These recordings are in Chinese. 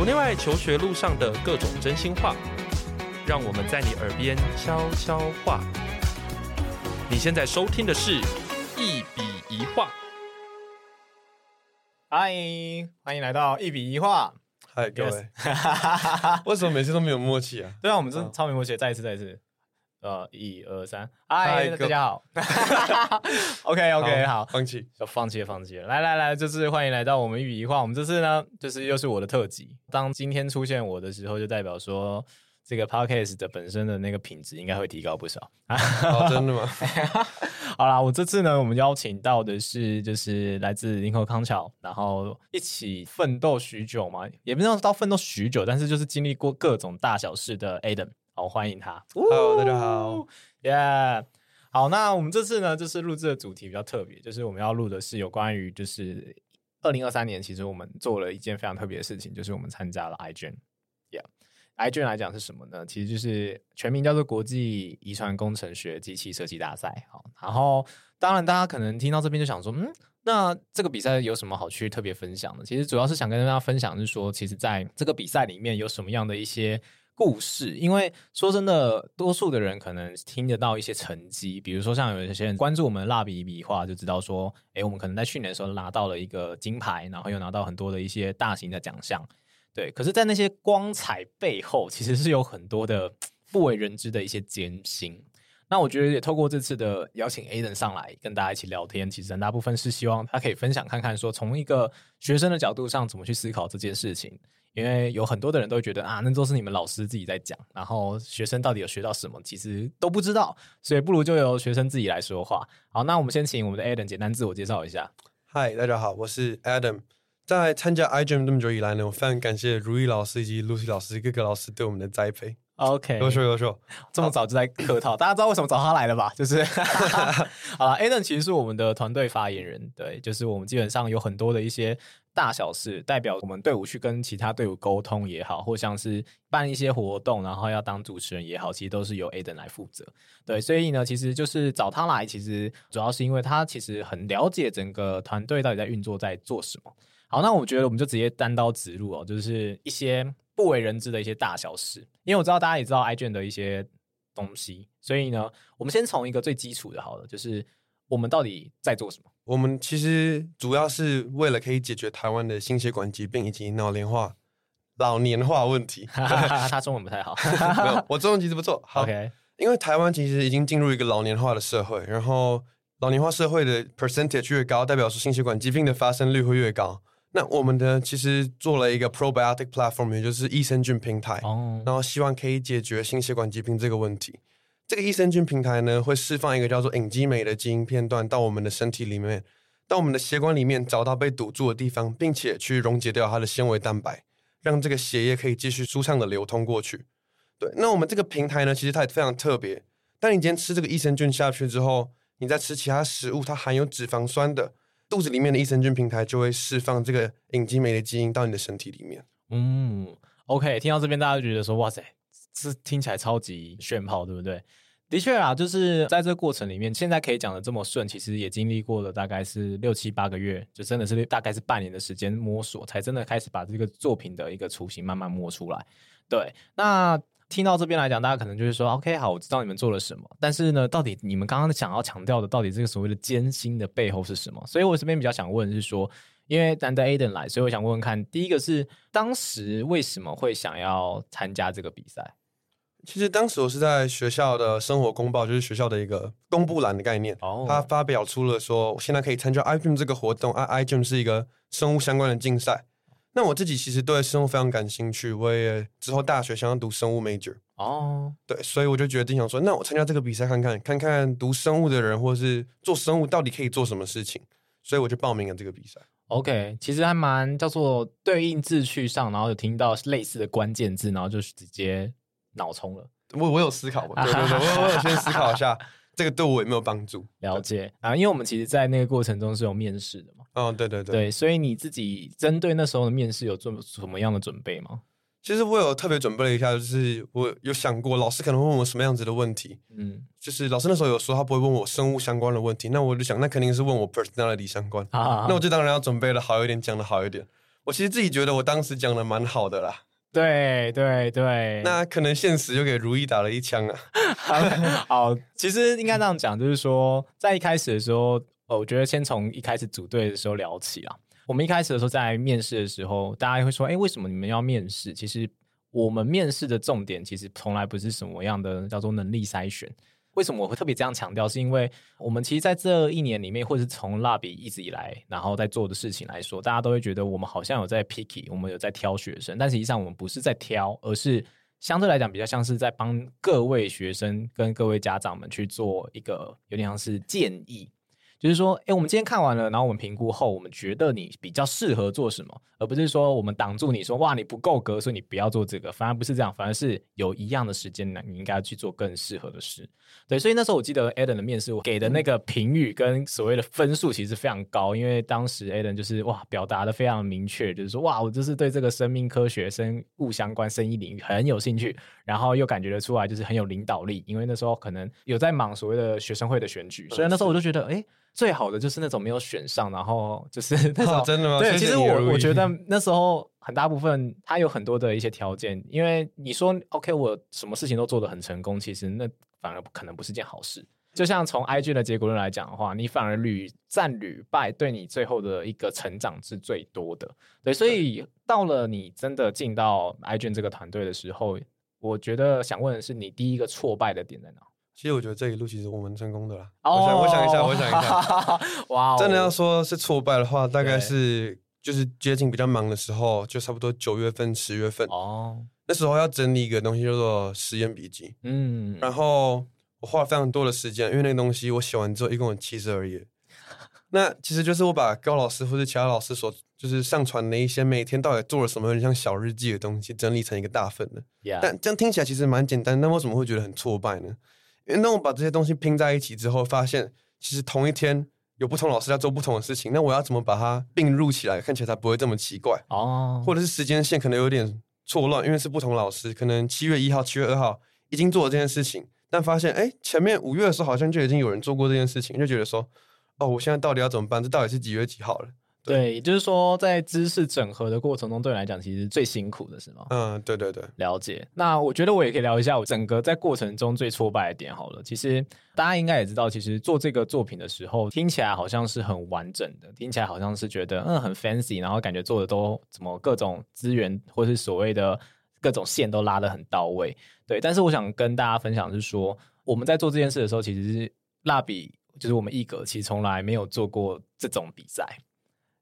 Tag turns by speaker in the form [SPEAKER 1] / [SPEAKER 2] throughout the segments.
[SPEAKER 1] 国内外求学路上的各种真心话，让我们在你耳边悄悄话。你现在收听的是一笔一画。
[SPEAKER 2] 嗨，欢迎来到一笔一画。
[SPEAKER 3] 嗨，各位。为什么每次都没有默契啊？
[SPEAKER 2] 对啊，我们是超没默契。再一次，再一次。呃，一二三，嗨，大家好。OK OK，好，
[SPEAKER 3] 好，放弃，
[SPEAKER 2] 要放弃了，放弃了。来来来，这次欢迎来到我们一笔一画。我们这次呢，就是又是我的特辑。当今天出现我的时候，就代表说这个 Podcast 的本身的那个品质应该会提高不少。
[SPEAKER 3] 哦，真的吗？
[SPEAKER 2] 好啦，我这次呢，我们邀请到的是就是来自林口康桥，然后一起奋斗许久嘛，也不知道到奋斗许久，但是就是经历过各种大小事的 Adam。好，欢迎他。
[SPEAKER 3] Hello，大家好。
[SPEAKER 2] Yeah，好，那我们这次呢，就是录制的主题比较特别，就是我们要录的是有关于，就是二零二三年，其实我们做了一件非常特别的事情，就是我们参加了 iGen。Yeah。iGen 来讲是什么呢？其实就是全名叫做国际遗传工程学机器设计大赛。好，然后当然大家可能听到这边就想说，嗯，那这个比赛有什么好去特别分享的？其实主要是想跟大家分享，是说，其实在这个比赛里面有什么样的一些。故事，因为说真的，多数的人可能听得到一些成绩，比如说像有一些人关注我们的蜡笔笔画，就知道说，哎，我们可能在去年的时候拿到了一个金牌，然后又拿到很多的一些大型的奖项，对。可是，在那些光彩背后，其实是有很多的 不为人知的一些艰辛。那我觉得也透过这次的邀请，Aden 上来跟大家一起聊天，其实很大部分是希望他可以分享看看，说从一个学生的角度上怎么去思考这件事情。因为有很多的人都会觉得啊，那都是你们老师自己在讲，然后学生到底有学到什么，其实都不知道，所以不如就由学生自己来说话。好，那我们先请我们的 Adam 简单自我介绍一下。
[SPEAKER 3] 嗨，大家好，我是 Adam。在参加 iGEM 这么久以来呢，我非常感谢如意老师以及 Lucy 老师各个老师对我们的栽培。
[SPEAKER 2] OK，
[SPEAKER 3] 优秀优秀，
[SPEAKER 2] 这么早就在客套，大家知道为什么找他来了吧？就是 好了，Adam 其实是我们的团队发言人，对，就是我们基本上有很多的一些大小事，代表我们队伍去跟其他队伍沟通也好，或像是办一些活动，然后要当主持人也好，其实都是由 Adam 来负责。对，所以呢，其实就是找他来，其实主要是因为他其实很了解整个团队到底在运作在做什么。好，那我觉得我们就直接单刀直入哦，就是一些。不为人知的一些大小事，因为我知道大家也知道 iGEM 的一些东西，所以呢，我们先从一个最基础的，好了，就是我们到底在做什么？
[SPEAKER 3] 我们其实主要是为了可以解决台湾的心血管疾病以及老龄化、老年化问题。
[SPEAKER 2] 他中文不太好，
[SPEAKER 3] 没有，我中文其实不错。好
[SPEAKER 2] OK，
[SPEAKER 3] 因为台湾其实已经进入一个老年化的社会，然后老年化社会的 percentage 越高，代表说心血管疾病的发生率会越高。那我们的其实做了一个 probiotic platform，也就是益生菌平台，oh. 然后希望可以解决心血管疾病这个问题。这个益生菌平台呢，会释放一个叫做隐基酶的基因片段到我们的身体里面，到我们的血管里面找到被堵住的地方，并且去溶解掉它的纤维蛋白，让这个血液可以继续舒畅的流通过去。对，那我们这个平台呢，其实它也非常特别。当你今天吃这个益生菌下去之后，你再吃其他食物，它含有脂肪酸的。肚子里面的益生菌平台就会释放这个隐基酶的基因到你的身体里面。
[SPEAKER 2] 嗯，OK，听到这边大家就觉得说，哇塞，这听起来超级炫炮，对不对？的确啊，就是在这个过程里面，现在可以讲的这么顺，其实也经历过了大概是六七八个月，就真的是大概是半年的时间摸索，才真的开始把这个作品的一个雏形慢慢摸出来。对，那。听到这边来讲，大家可能就是说，OK，好，我知道你们做了什么，但是呢，到底你们刚刚想要强调的，到底这个所谓的艰辛的背后是什么？所以我这边比较想问的是说，因为难得 Aden 来，所以我想问问看，第一个是当时为什么会想要参加这个比赛？
[SPEAKER 3] 其实当时我是在学校的生活公报，就是学校的一个公布栏的概念，哦，他发表出了说，我现在可以参加 iGEM 这个活动，I iGEM 是一个生物相关的竞赛。那我自己其实对生物非常感兴趣，我也之后大学想要读生物 major
[SPEAKER 2] 哦，
[SPEAKER 3] 对，所以我就决定想说，那我参加这个比赛看看，看看读生物的人或者是做生物到底可以做什么事情，所以我就报名了这个比赛。
[SPEAKER 2] OK，其实还蛮叫做对应字去上，然后有听到类似的关键字，然后就直接脑冲了。
[SPEAKER 3] 我我有思考过，对对对，我我有先思考一下。这个对我有没有帮助？
[SPEAKER 2] 了解啊，因为我们其实，在那个过程中是有面试的嘛。
[SPEAKER 3] 哦，对对对，
[SPEAKER 2] 对，所以你自己针对那时候的面试有做什么样的准备吗？
[SPEAKER 3] 其实我有特别准备了一下，就是我有想过老师可能会问我什么样子的问题。嗯，就是老师那时候有说他不会问我生物相关的问题，那我就想，那肯定是问我 personality 相关。啊，那我就当然要准备的好一点，讲的好一点。我其实自己觉得我当时讲的蛮好的啦。
[SPEAKER 2] 对对对，
[SPEAKER 3] 那可能现实就给如意打了一枪啊。
[SPEAKER 2] 好，其实应该这样讲，就是说在一开始的时候，呃，我觉得先从一开始组队的时候聊起啊。我们一开始的时候在面试的时候，大家会说：“哎，为什么你们要面试？”其实我们面试的重点其实从来不是什么样的叫做能力筛选。为什么我会特别这样强调？是因为我们其实在这一年里面，或是从蜡笔一直以来，然后在做的事情来说，大家都会觉得我们好像有在 picky，我们有在挑学生，但实际上我们不是在挑，而是相对来讲比较像是在帮各位学生跟各位家长们去做一个有点像是建议。就是说，哎，我们今天看完了，然后我们评估后，我们觉得你比较适合做什么，而不是说我们挡住你说，哇，你不够格，所以你不要做这个。反而不是这样，反而是有一样的时间呢，你应该去做更适合的事。对，所以那时候我记得 Adam 的面试，我给的那个评语跟所谓的分数其实非常高，因为当时 Adam 就是哇，表达的非常明确，就是说，哇，我就是对这个生命科学、生物相关、生意领域很有兴趣，然后又感觉得出来就是很有领导力，因为那时候可能有在忙所谓的学生会的选举，所以那时候我就觉得，哎。最好的就是那种没有选上，然后就是 那种、哦、真的吗？对，其实我我觉得那时候很大部分他有很多的一些条件，因为你说 OK，我什么事情都做得很成功，其实那反而可能不是件好事。就像从 IG 的结果论来讲的话，你反而屡战屡败，对你最后的一个成长是最多的。对，所以到了你真的进到 IG 这个团队的时候，我觉得想问的是，你第一个挫败的点在哪？
[SPEAKER 3] 其实我觉得这一路其实我们成功的啦。Oh, 我想，我想一下，我想一下。哇，真的要说是挫败的话，大概是就是接近比较忙的时候，就差不多九月份、十月份。哦。Oh. 那时候要整理一个东西叫做实验笔记。嗯。然后我花了非常多的时间，因为那个东西我写完之后一共有七十二页。那其实就是我把高老师或者其他老师所就是上传的一些每天到底做了什么，有点像小日记的东西，整理成一个大份的。Yeah. 但这样听起来其实蛮简单，那为什么会觉得很挫败呢？因为当我把这些东西拼在一起之后，发现其实同一天有不同老师在做不同的事情，那我要怎么把它并入起来，看起来才不会这么奇怪哦？或者是时间线可能有点错乱，因为是不同老师，可能七月一号、七月二号已经做了这件事情，但发现哎，前面五月的时候好像就已经有人做过这件事情，就觉得说，哦，我现在到底要怎么办？这到底是几月几号了？
[SPEAKER 2] 对，也就是说，在知识整合的过程中，对你来讲，其实最辛苦的是吗？
[SPEAKER 3] 嗯，对对对，
[SPEAKER 2] 了解。那我觉得我也可以聊一下我整个在过程中最挫败的点好了。其实大家应该也知道，其实做这个作品的时候，听起来好像是很完整的，听起来好像是觉得嗯很 fancy，然后感觉做的都怎么各种资源或是所谓的各种线都拉得很到位。对，但是我想跟大家分享的是说，我们在做这件事的时候，其实是蜡笔，就是我们一格，其实从来没有做过这种比赛。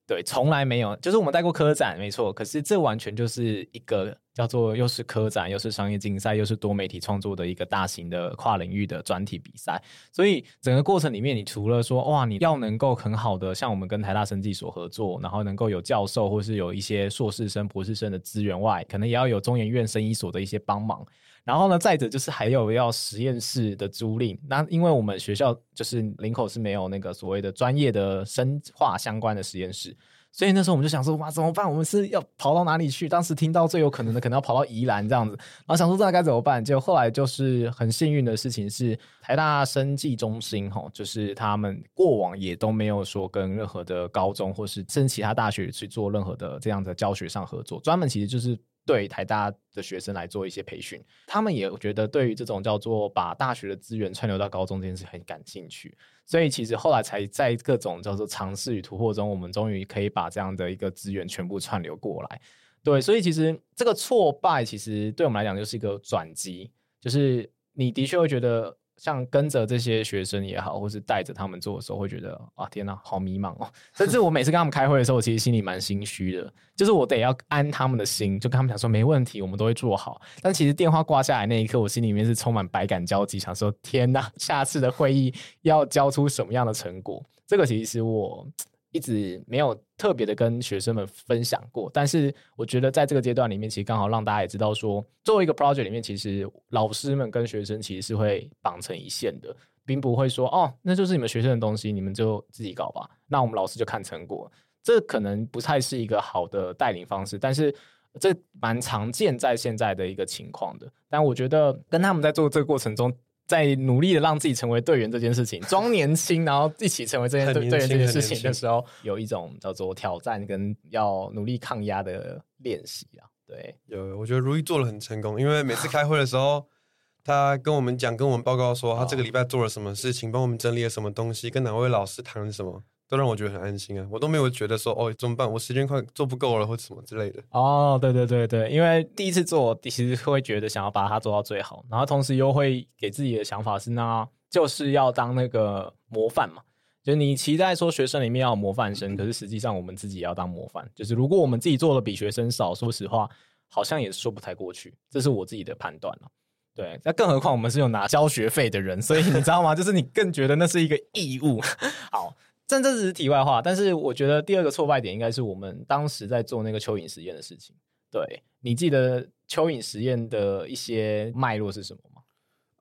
[SPEAKER 2] 对，从来没有，就是我们带过科展，没错。可是这完全就是一个叫做又是科展，又是商业竞赛，又是多媒体创作的一个大型的跨领域的专题比赛。所以整个过程里面，你除了说哇，你要能够很好的像我们跟台大生技所合作，然后能够有教授或是有一些硕士生、博士生的资源外，可能也要有中研院生医所的一些帮忙。然后呢，再者就是还有要实验室的租赁。那因为我们学校就是林口是没有那个所谓的专业的生化相关的实验室，所以那时候我们就想说，哇，怎么办？我们是要跑到哪里去？当时听到最有可能的，可能要跑到宜兰这样子。然后想说，这该怎么办？就后来就是很幸运的事情是，台大生技中心吼，就是他们过往也都没有说跟任何的高中或是甚至其他大学去做任何的这样的教学上合作，专门其实就是。对台大的学生来做一些培训，他们也觉得对于这种叫做把大学的资源串流到高中这件事很感兴趣，所以其实后来才在各种叫做尝试与突破中，我们终于可以把这样的一个资源全部串流过来。对，所以其实这个挫败其实对我们来讲就是一个转机，就是你的确会觉得。像跟着这些学生也好，或是带着他们做的时候，会觉得啊，天哪，好迷茫哦。甚至我每次跟他们开会的时候，我其实心里蛮心虚的，就是我得要安他们的心，就跟他们讲说没问题，我们都会做好。但其实电话挂下来那一刻，我心里面是充满百感交集，想说天哪，下次的会议要交出什么样的成果？这个其实我。一直没有特别的跟学生们分享过，但是我觉得在这个阶段里面，其实刚好让大家也知道说，作为一个 project 里面，其实老师们跟学生其实是会绑成一线的，并不会说哦，那就是你们学生的东西，你们就自己搞吧。那我们老师就看成果，这可能不太是一个好的带领方式，但是这蛮常见在现在的一个情况的。但我觉得跟他们在做这个过程中。在努力的让自己成为队员这件事情，装年轻，然后一起成为这件队员这件事情的时候，有一种叫做挑战跟要努力抗压的练习啊。对，
[SPEAKER 3] 有，我觉得如意做的很成功，因为每次开会的时候，他跟我们讲，跟我们报告说他这个礼拜做了什么事情，帮我们整理了什么东西，跟哪位老师谈了什么。都让我觉得很安心啊！我都没有觉得说哦，怎么办？我时间快做不够了，或什么之类的。
[SPEAKER 2] 哦，对对对对，因为第一次做，其实会觉得想要把它做到最好，然后同时又会给自己的想法是，那就是要当那个模范嘛。就是你期待说学生里面要有模范生，可是实际上我们自己也要当模范。就是如果我们自己做的比学生少，说实话，好像也说不太过去。这是我自己的判断了。对，那更何况我们是有拿交学费的人，所以你知道吗？就是你更觉得那是一个义务。好。这这只是题外话，但是我觉得第二个挫败点应该是我们当时在做那个蚯蚓实验的事情。对，你记得蚯蚓实验的一些脉络是什么吗？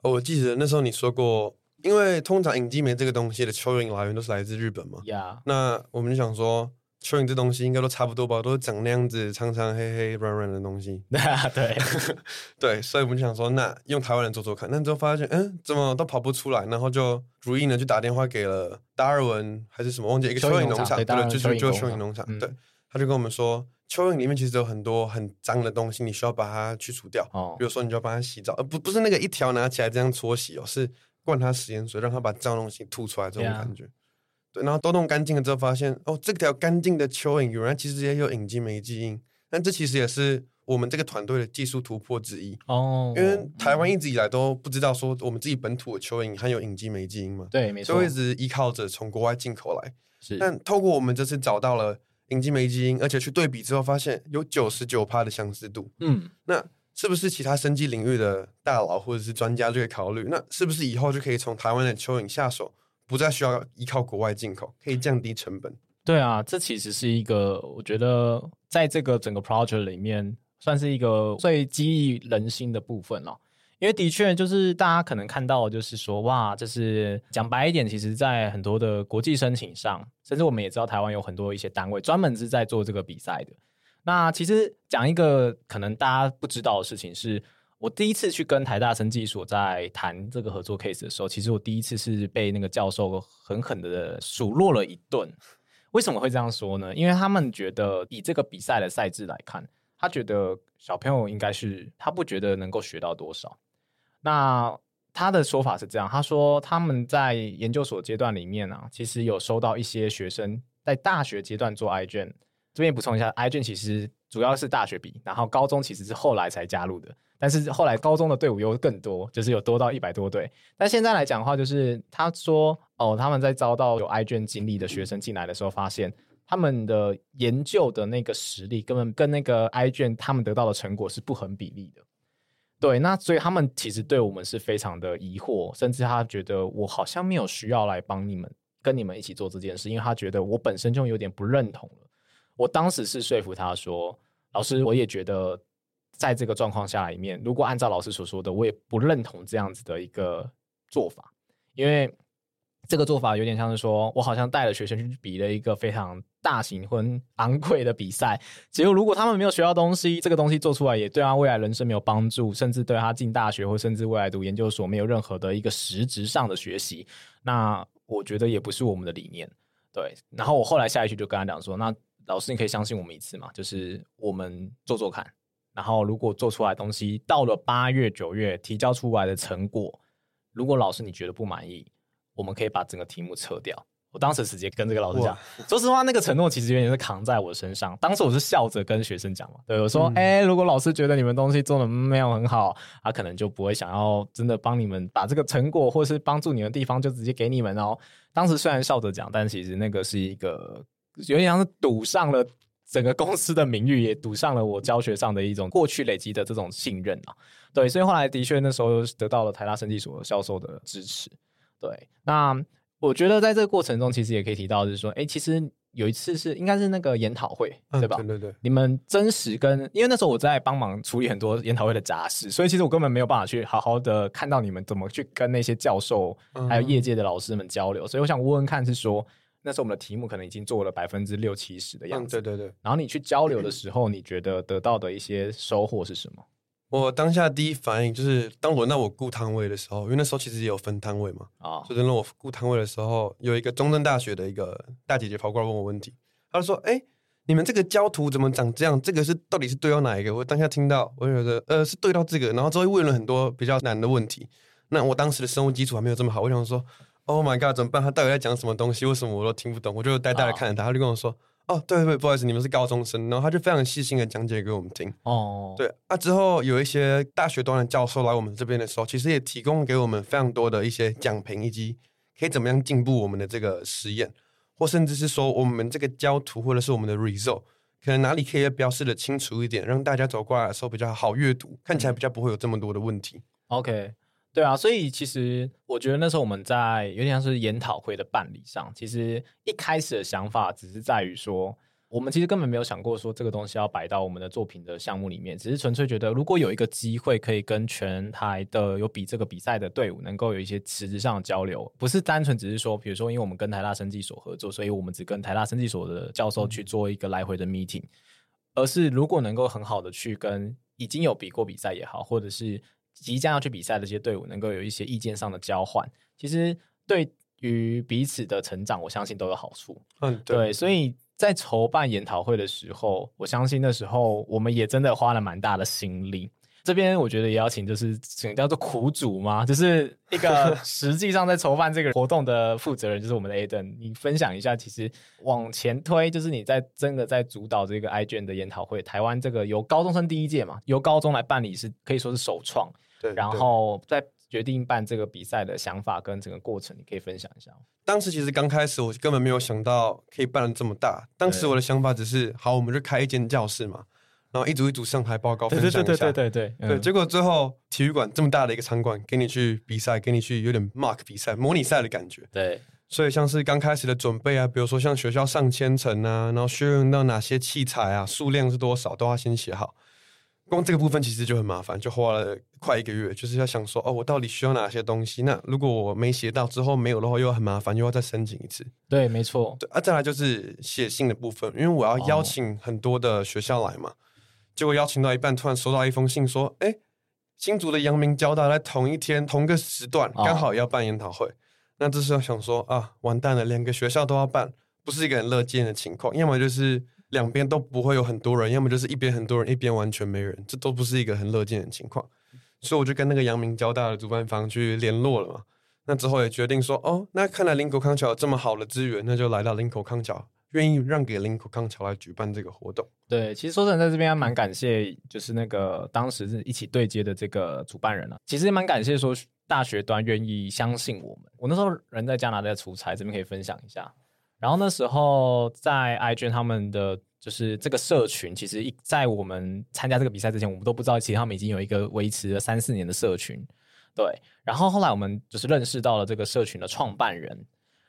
[SPEAKER 3] 哦，我记得那时候你说过，因为通常隐基酶这个东西的蚯蚓来源都是来自日本嘛。
[SPEAKER 2] 呀，
[SPEAKER 3] 那我们就想说。蚯蚓这东西应该都差不多吧，都是长那样子，长长黑黑、软软的东西。
[SPEAKER 2] 对，
[SPEAKER 3] 对，所以我们就想说，那用台湾人做做看。那之后发现，嗯，怎么都跑不出来，然后就如意呢，就打电话给了达尔文还是什么，忘记一个蚯蚓农场，对，就是就是蚯蚓农场。对，他就跟我们说，蚯蚓里面其实有很多很脏的东西，你需要把它去除掉。哦，比如说，你就要帮它洗澡，呃，不，不是那个一条拿起来这样搓洗哦，是灌它食盐水，让它把脏东西吐出来，这种感觉。然后都弄干净了之后，发现哦，这条干净的蚯蚓原来其实也有隐基酶基因。但这其实也是我们这个团队的技术突破之一哦。因为台湾一直以来都不知道说我们自己本土的蚯蚓含有隐基酶基因嘛。
[SPEAKER 2] 对，没错。
[SPEAKER 3] 所以一直依靠着从国外进口来。是。但透过我们这次找到了隐基酶基因，而且去对比之后，发现有九十九趴的相似度。嗯。那是不是其他生技领域的大佬或者是专家就可以考虑？那是不是以后就可以从台湾的蚯蚓下手？不再需要依靠国外进口，可以降低成本。
[SPEAKER 2] 对啊，这其实是一个我觉得在这个整个 project 里面，算是一个最激励人心的部分了。因为的确，就是大家可能看到，就是说，哇，这是讲白一点，其实在很多的国际申请上，甚至我们也知道台湾有很多一些单位专门是在做这个比赛的。那其实讲一个可能大家不知道的事情是。我第一次去跟台大生技所在谈这个合作 case 的时候，其实我第一次是被那个教授狠狠的数落了一顿。为什么会这样说呢？因为他们觉得以这个比赛的赛制来看，他觉得小朋友应该是他不觉得能够学到多少。那他的说法是这样，他说他们在研究所阶段里面啊，其实有收到一些学生在大学阶段做 i 卷。这边补充一下，i 卷其实主要是大学比，然后高中其实是后来才加入的。但是后来高中的队伍又更多，就是有多到一百多队。但现在来讲的话，就是他说哦，他们在招到有 iGEN 经历的学生进来的时候，发现他们的研究的那个实力根本跟那个 iGEN 他们得到的成果是不成比例的。对，那所以他们其实对我们是非常的疑惑，甚至他觉得我好像没有需要来帮你们跟你们一起做这件事，因为他觉得我本身就有点不认同了。我当时是说服他说，老师，我也觉得。在这个状况下里面，如果按照老师所说的，我也不认同这样子的一个做法，因为这个做法有点像是说我好像带了学生去比了一个非常大型或昂贵的比赛，结果如果他们没有学到东西，这个东西做出来也对他未来人生没有帮助，甚至对他进大学或甚至未来读研究所没有任何的一个实质上的学习，那我觉得也不是我们的理念。对，然后我后来下一句就跟他讲说，那老师你可以相信我们一次嘛，就是我们做做看。然后，如果做出来的东西到了八月、九月提交出来的成果，如果老师你觉得不满意，我们可以把整个题目撤掉。我当时直接跟这个老师讲，说实话，那个承诺其实有点是扛在我身上。当时我是笑着跟学生讲嘛，对我说：“哎、嗯，如果老师觉得你们东西做的没有很好，他可能就不会想要真的帮你们把这个成果或是帮助你的地方就直接给你们哦。”当时虽然笑着讲，但其实那个是一个有点像是赌上了。整个公司的名誉也赌上了我教学上的一种过去累积的这种信任啊，对，所以后来的确那时候得到了台大生技所销售的支持，对，那我觉得在这个过程中其实也可以提到，就是说，哎，其实有一次是应该是那个研讨会，对吧？
[SPEAKER 3] 对对对，
[SPEAKER 2] 你们真实跟，因为那时候我在帮忙处理很多研讨会的杂事，所以其实我根本没有办法去好好的看到你们怎么去跟那些教授还有业界的老师们交流，所以我想问问看是说。那时候我们的题目可能已经做了百分之六七十的样子，
[SPEAKER 3] 嗯，对对对。
[SPEAKER 2] 然后你去交流的 时候，你觉得得到的一些收获是什么？
[SPEAKER 3] 我当下第一反应就是，当轮到我顾摊位的时候，因为那时候其实也有分摊位嘛，啊，就轮到我顾摊位的时候，有一个中正大学的一个大姐姐跑过来问我问题，她说：“哎、欸，你们这个胶图怎么长这样？这个是到底是对到哪一个？”我当下听到，我就觉得呃是对到这个，然后之后问了很多比较难的问题。那我当时的生物基础还没有这么好，我想说：“Oh my god，怎么办？他到底在讲什么东西？为什么我都听不懂？”我就呆呆的看着他，他就跟我说。哦，对对，不好意思，你们是高中生，然后他就非常细心的讲解给我们听。哦，对啊，之后有一些大学端的教授来我们这边的时候，其实也提供给我们非常多的一些讲评，以及可以怎么样进步我们的这个实验，或甚至是说我们这个胶图或者是我们的 result，可能哪里可以标示的清楚一点，让大家走过来的时候比较好阅读，看起来比较不会有这么多的问题。
[SPEAKER 2] OK。对啊，所以其实我觉得那时候我们在有点像是研讨会的办理上，其实一开始的想法只是在于说，我们其实根本没有想过说这个东西要摆到我们的作品的项目里面，只是纯粹觉得如果有一个机会可以跟全台的有比这个比赛的队伍能够有一些实质上的交流，不是单纯只是说，比如说因为我们跟台大生技所合作，所以我们只跟台大生技所的教授去做一个来回的 meeting，而是如果能够很好的去跟已经有比过比赛也好，或者是。即将要去比赛的这些队伍，能够有一些意见上的交换，其实对于彼此的成长，我相信都有好处。嗯，对，对，所以在筹办研讨会的时候，我相信那时候我们也真的花了蛮大的心力。这边我觉得也要请，就是请叫做苦主嘛，就是一个 实际上在筹办这个活动的负责人，就是我们的 Aden 你分享一下，其实往前推，就是你在真的在主导这个 iGEN 的研讨会，台湾这个由高中生第一届嘛，由高中来办理是可以说是首创。对，然后在决定办这个比赛的想法跟整个过程，你可以分享一下。
[SPEAKER 3] 当时其实刚开始，我根本没有想到可以办的这么大。当时我的想法只是，好，我们就开一间教室嘛，然后一组一组上台报告分享一下。对对对对对对。对，结果最后体育馆这么大的一个场馆，给你去比赛，给你去有点 mark 比赛、模拟赛的感觉。对。所以像是刚开始的准备啊，比如说像学校上千层啊，然后需要用到哪些器材啊，数量是多少，都要先写好。光这个部分其实就很麻烦，就花了快一个月，就是要想说哦，我到底需要哪些东西？那如果我没写到之后没有的话，又很麻烦，又要再申请一次。
[SPEAKER 2] 对，没错。
[SPEAKER 3] 对啊，再来就是写信的部分，因为我要邀请很多的学校来嘛。哦、结果邀请到一半，突然收到一封信说，哎，新竹的阳明交大在同一天同个时段刚好要办研讨会。哦、那这时候想说啊，完蛋了，两个学校都要办，不是一个很乐见的情况。要么就是。两边都不会有很多人，要么就是一边很多人，一边完全没人，这都不是一个很乐见的情况。所以我就跟那个阳明交大的主办方去联络了嘛。那之后也决定说，哦，那看来林口康桥有这么好的资源，那就来到林口康桥，愿意让给林口康桥来举办这个活动。
[SPEAKER 2] 对，其实说真的，在这边还蛮感谢，就是那个当时是一起对接的这个主办人啊。其实也蛮感谢说大学端愿意相信我们。我那时候人在加拿大出差，这边可以分享一下。然后那时候在 iGEN 他们的就是这个社群，其实一在我们参加这个比赛之前，我们都不知道，其实他们已经有一个维持了三四年的社群。对，然后后来我们就是认识到了这个社群的创办人，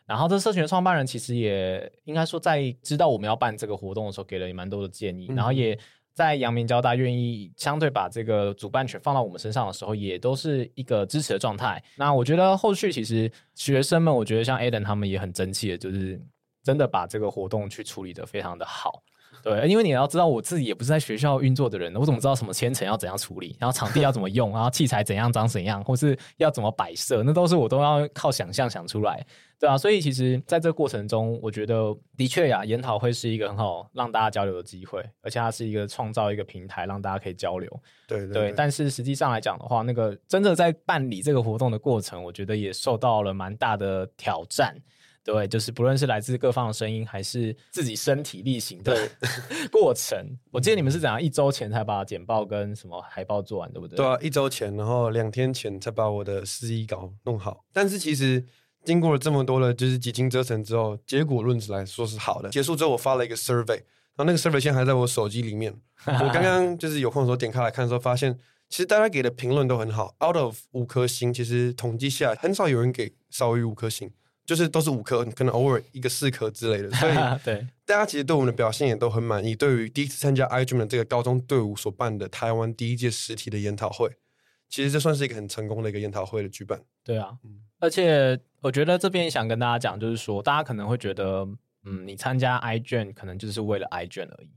[SPEAKER 2] 然后这社群的创办人其实也应该说在知道我们要办这个活动的时候，给了也蛮多的建议，嗯、然后也在阳明交大愿意相对把这个主办权放到我们身上的时候，也都是一个支持的状态。那我觉得后续其实学生们，我觉得像 Adam 他们也很争气的，就是。真的把这个活动去处理的非常的好，对，因为你要知道，我自己也不是在学校运作的人，我怎么知道什么千层要怎样处理，然后场地要怎么用，然后器材怎样长怎样，或是要怎么摆设，那都是我都要靠想象想出来，对啊，所以其实在这个过程中，我觉得的确呀，研讨会是一个很好让大家交流的机会，而且它是一个创造一个平台，让大家可以交流，对对，对，对。但是实际上来讲的话，那个真的在办理这个活动的过程，我觉得也受到了蛮大的挑战。对，就是不论是来自各方的声音，还是自己身体力行的 过程。我记得你们是怎样一周前才把简报跟什么海报做完，对不对？
[SPEAKER 3] 对啊，一周前，然后两天前才把我的司仪稿弄好。但是其实经过了这么多的，就是几经折腾之后，结果论起来说是好的。结束之后，我发了一个 survey，然后那个 survey 现在还在我手机里面。我刚刚 就是有空的时候点开来看的时候，发现其实大家给的评论都很好。Out of 五颗星，其实统计下来很少有人给少于五颗星。就是都是五颗，可能偶尔一个四颗之类的，所以 对大家其实对我们的表现也都很满意。对于第一次参加 iGEM 的这个高中队伍所办的台湾第一届实体的研讨会，其实这算是一个很成功的一个研讨会的举办。
[SPEAKER 2] 对啊，嗯，而且我觉得这边想跟大家讲，就是说大家可能会觉得，嗯，你参加 iGEM 可能就是为了 iGEM 而已。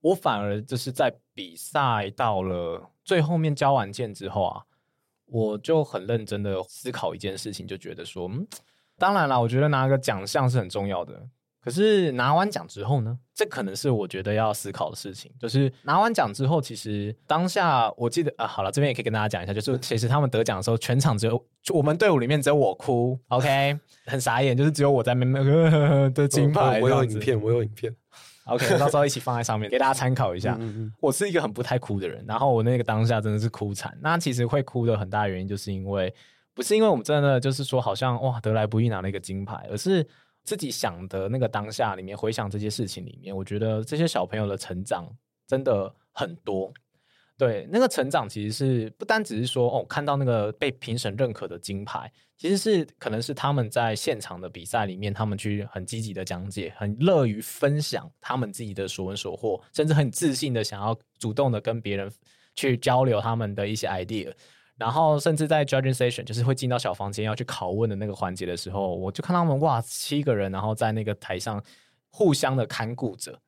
[SPEAKER 2] 我反而就是在比赛到了最后面交完件之后啊，我就很认真的思考一件事情，就觉得说，嗯，当然了，我觉得拿个奖项是很重要的。可是拿完奖之后呢？这可能是我觉得要思考的事情。就是拿完奖之后，其实当下我记得啊，好了，这边也可以跟大家讲一下，就是其实他们得奖的时候，全场只有我们队伍里面只有我哭，OK，很傻眼，就是只有我在那边 的金牌。
[SPEAKER 3] 我有影片，我有影片
[SPEAKER 2] ，OK，到时候一起放在上面给大家参考一下。嗯嗯，我是一个很不太哭的人，然后我那个当下真的是哭惨。那其实会哭的很大原因，就是因为不是因为我们真的就是说好像哇得来不易拿了一个金牌，而是。自己想的那个当下里面，回想这些事情里面，我觉得这些小朋友的成长真的很多。对，那个成长其实是不单只是说哦，看到那个被评审认可的金牌，其实是可能是他们在现场的比赛里面，他们去很积极的讲解，很乐于分享他们自己的所闻所获，甚至很自信的想要主动的跟别人去交流他们的一些 idea。然后，甚至在 judging session，就是会进到小房间要去拷问的那个环节的时候，我就看他们哇，七个人，然后在那个台上互相的看顾着，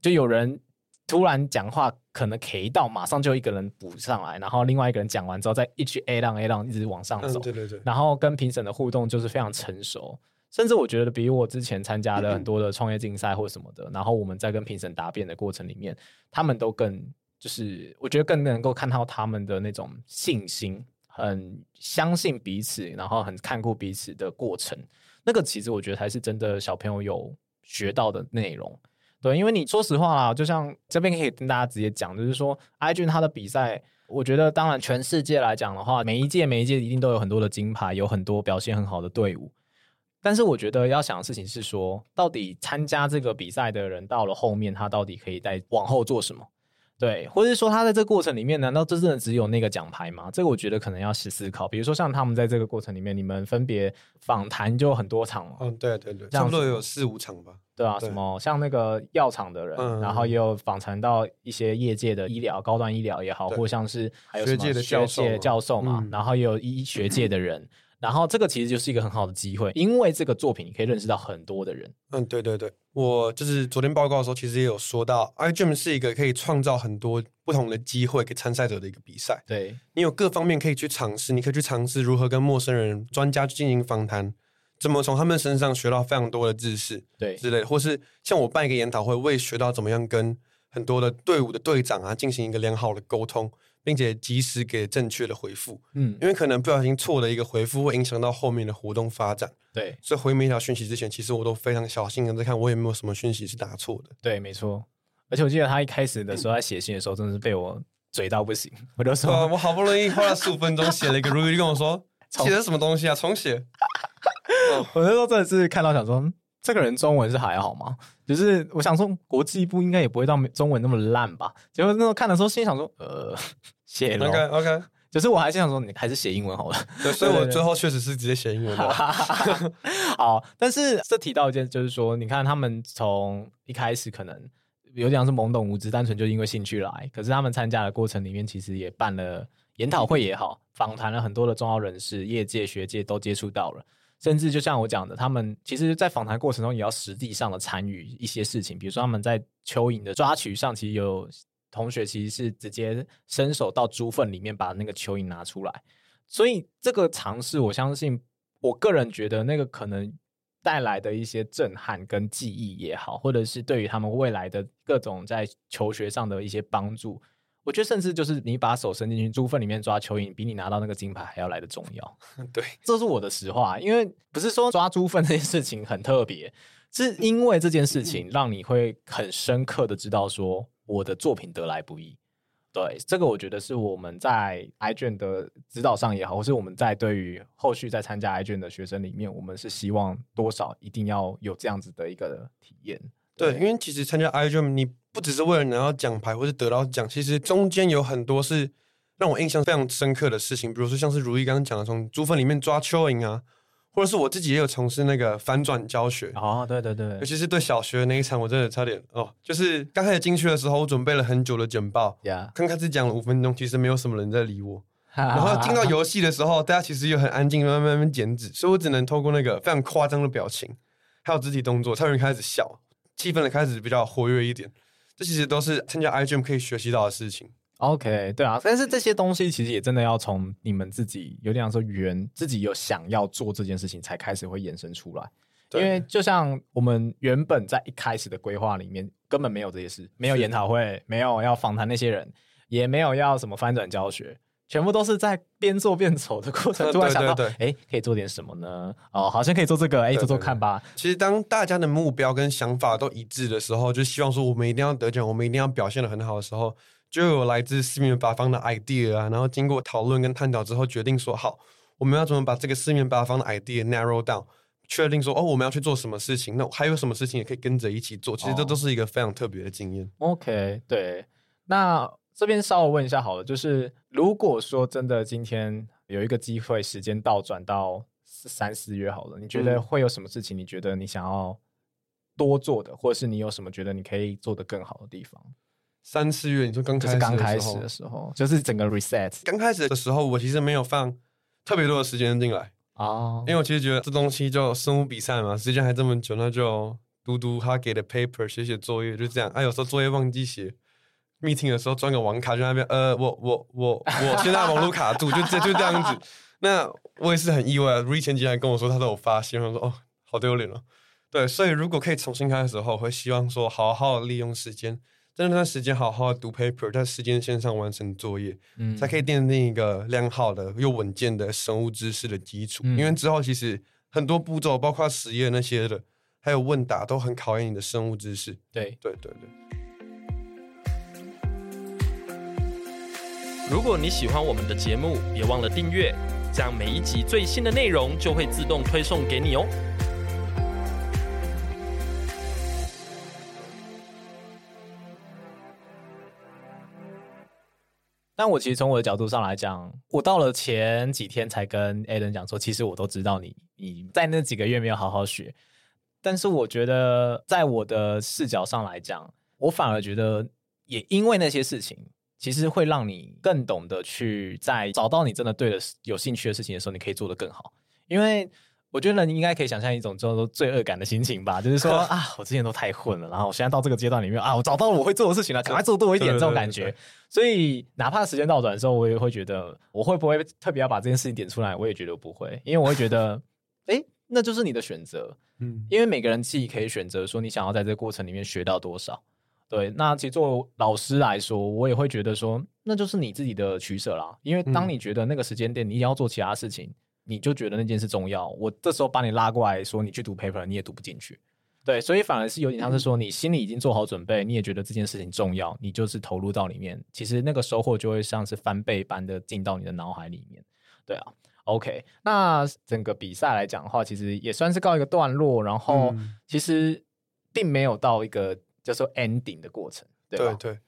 [SPEAKER 2] 就有人突然讲话可能 K 到，马上就一个人补上来，然后另外一个人讲完之后再一直 A 浪 A 浪一直往上走，
[SPEAKER 3] 嗯，对对对，
[SPEAKER 2] 然后跟评审的互动就是非常成熟，甚至我觉得比我之前参加的很多的创业竞赛或什么的，然后我们在跟评审答辩的过程里面，他们都更。就是我觉得更能够看到他们的那种信心，很相信彼此，然后很看顾彼此的过程。那个其实我觉得才是真的小朋友有学到的内容。对，因为你说实话啦，就像这边可以跟大家直接讲，就是说，iJun 他的比赛，我觉得当然全世界来讲的话，每一届每一届一定都有很多的金牌，有很多表现很好的队伍。但是我觉得要想的事情是说，到底参加这个比赛的人到了后面，他到底可以再往后做什么？对，或者是说他在这个过程里面，难道真正的只有那个奖牌吗？这个我觉得可能要去思考。比如说像他们在这个过程里面，你们分别访谈就很多场了，
[SPEAKER 3] 嗯，对对对，差不多有四五场吧。
[SPEAKER 2] 对啊，对什么像那个药厂的人，嗯、然后也有访谈到一些业界的医疗、高端医疗也好，或像是还有什么学界的教授，教授嘛，嗯、然后也有医学界的人。嗯然后这个其实就是一个很好的机会，因为这个作品你可以认识到很多的人。
[SPEAKER 3] 嗯，对对对，我就是昨天报告的时候，其实也有说到，iGEM 是一个可以创造很多不同的机会给参赛者的一个比赛。
[SPEAKER 2] 对，
[SPEAKER 3] 你有各方面可以去尝试，你可以去尝试如何跟陌生人、专家去进行访谈，怎么从他们身上学到非常多的知识，对之类的，或是像我办一个研讨会，我也学到怎么样跟很多的队伍的队长啊进行一个良好的沟通。并且及时给正确的回复，嗯，因为可能不小心错的一个回复会影响到后面的活动发展，
[SPEAKER 2] 对，
[SPEAKER 3] 所以回每一条讯息之前，其实我都非常小心的在看我有没有什么讯息是打错的。
[SPEAKER 2] 对，没错。而且我记得他一开始的时候，他写信的时候，真的是被我嘴到不行。我就说，
[SPEAKER 3] 我好不容易花了十五分钟写了一个 review，跟我说 写的什么东西啊？重写。
[SPEAKER 2] 我那时候真的是看到想说。这个人中文是还好吗？就是我想说，国际部应该也不会到中文那么烂吧？结果那时候看的时候，心想说，呃，写了。
[SPEAKER 3] OK OK，
[SPEAKER 2] 就是我还是想说，你还是写英文好了。
[SPEAKER 3] 对，所以我最后确实是直接写英文的。
[SPEAKER 2] 好，但是这提到一件，就是说，你看他们从一开始可能有点像是懵懂无知，单纯就因为兴趣来，可是他们参加的过程里面，其实也办了研讨会也好，访谈了很多的重要人士，业界、学界都接触到了。甚至就像我讲的，他们其实，在访谈过程中也要实际上的参与一些事情，比如说他们在蚯蚓的抓取上，其实有同学其实是直接伸手到猪粪里面把那个蚯蚓拿出来，所以这个尝试，我相信，我个人觉得那个可能带来的一些震撼跟记忆也好，或者是对于他们未来的各种在求学上的一些帮助。我觉得，甚至就是你把手伸进去猪粪里面抓蚯蚓，比你拿到那个金牌还要来的重要。
[SPEAKER 3] 对，
[SPEAKER 2] 这是我的实话。因为不是说抓猪粪这件事情很特别，是因为这件事情让你会很深刻的知道说我的作品得来不易。对，这个我觉得是我们在 iGEM 的指导上也好，或是我们在对于后续在参加 iGEM 的学生里面，我们是希望多少一定要有这样子的一个体验。
[SPEAKER 3] 对，对，因为其实参加 iGEM 你。不只是为了拿到奖牌或是得到奖，其实中间有很多是让我印象非常深刻的事情，比如说像是如意刚刚讲的，从猪粪里面抓蚯蚓啊，或者是我自己也有从事那个反转教学。
[SPEAKER 2] 哦，对对对，
[SPEAKER 3] 尤其是对小学那一场，我真的差点哦，就是刚开始进去的时候，我准备了很久的简
[SPEAKER 2] 报，
[SPEAKER 3] 刚开始讲了五分钟，其实没有什么人在理我，然后进到游戏的时候，大家其实又很安静，慢慢慢慢剪纸，所以我只能透过那个非常夸张的表情，还有肢体动作，才有人开始笑，气氛的开始比较活跃一点。这其实都是参加 iGEM 可以学习到的事情。
[SPEAKER 2] OK，对啊，但是这些东西其实也真的要从你们自己有点像说原自己有想要做这件事情才开始会延伸出来。因为就像我们原本在一开始的规划里面根本没有这些事，没有研讨会，没有要访谈那些人，也没有要什么翻转教学，全部都是在边做边走的过程，突然想到，哎，可以做点什么呢？哦，好像可以做这个，哎，做做看吧。
[SPEAKER 3] 其实当大家的目标跟想法都一致的时候，就希望说我们一定要得奖，我们一定要表现的很好的时候，就有来自四面八方的 idea 啊，然后经过讨论跟探讨之后，决定说好，我们要怎么把这个四面八方的 idea narrow down。确定说哦，我们要去做什么事情？那还有什么事情也可以跟着一起做？其实这都是一个非常特别的经验。
[SPEAKER 2] Oh, OK，对。那这边稍微问一下好了，就是如果说真的今天有一个机会，时间倒转到三四月好了，你觉得会有什么事情？你觉得你想要多做的，或者是你有什么觉得你可以做得更好的地方？
[SPEAKER 3] 三四月，你说刚开始
[SPEAKER 2] 刚开始的时候，就是整个 reset。
[SPEAKER 3] 刚开始的时候，我其实没有放特别多的时间进来。
[SPEAKER 2] 哦，
[SPEAKER 3] 因为我其实觉得这东西就生物比赛嘛，时间还这么久，那就读读他给的 paper，写写作业，就这样。啊，有时候作业忘记写，meeting 的时候装个网卡，就那边呃，我我我我现在网络卡住，就这就这样子。那我也是很意外，Ray 前几天跟我说他都有发现，我说哦，好丢脸哦。对，所以如果可以重新开始的时候，我会希望说好好利用时间。在那段时间好好读 paper，在时间线上完成作业，嗯，才可以奠定一个良好的又稳健的生物知识的基础。嗯、因为之后其实很多步骤，包括实验那些的，还有问答，都很考验你的生物知识。
[SPEAKER 2] 对
[SPEAKER 3] 对对对。
[SPEAKER 1] 如果你喜欢我们的节目，别忘了订阅，这样每一集最新的内容就会自动推送给你哦。
[SPEAKER 2] 但我其实从我的角度上来讲，我到了前几天才跟 Adam 讲说，其实我都知道你你在那几个月没有好好学。但是我觉得，在我的视角上来讲，我反而觉得，也因为那些事情，其实会让你更懂得去在找到你真的对的、有兴趣的事情的时候，你可以做得更好，因为。我觉得你应该可以想象一种叫做罪恶感的心情吧，就是说啊，我之前都太混了，然后我现在到这个阶段里面啊，我找到了我会做的事情了，赶快做多一点这种感觉。所以哪怕时间倒转的时候，我也会觉得我会不会特别要把这件事情点出来，我也觉得不会，因为我会觉得，哎、欸，那就是你的选择，嗯，因为每个人自己可以选择说你想要在这个过程里面学到多少。对，那其实作为老师来说，我也会觉得说，那就是你自己的取舍啦。因为当你觉得那个时间点你要做其他事情。你就觉得那件事重要，我这时候把你拉过来说，你去读 paper，你也读不进去，对，所以反而是有点像是说，你心里已经做好准备，你也觉得这件事情重要，你就是投入到里面，其实那个收获就会像是翻倍般的进到你的脑海里面，对啊，OK，那整个比赛来讲的话，其实也算是告一个段落，然后其实并没有到一个叫做 ending 的过程，对吧？
[SPEAKER 3] 对对。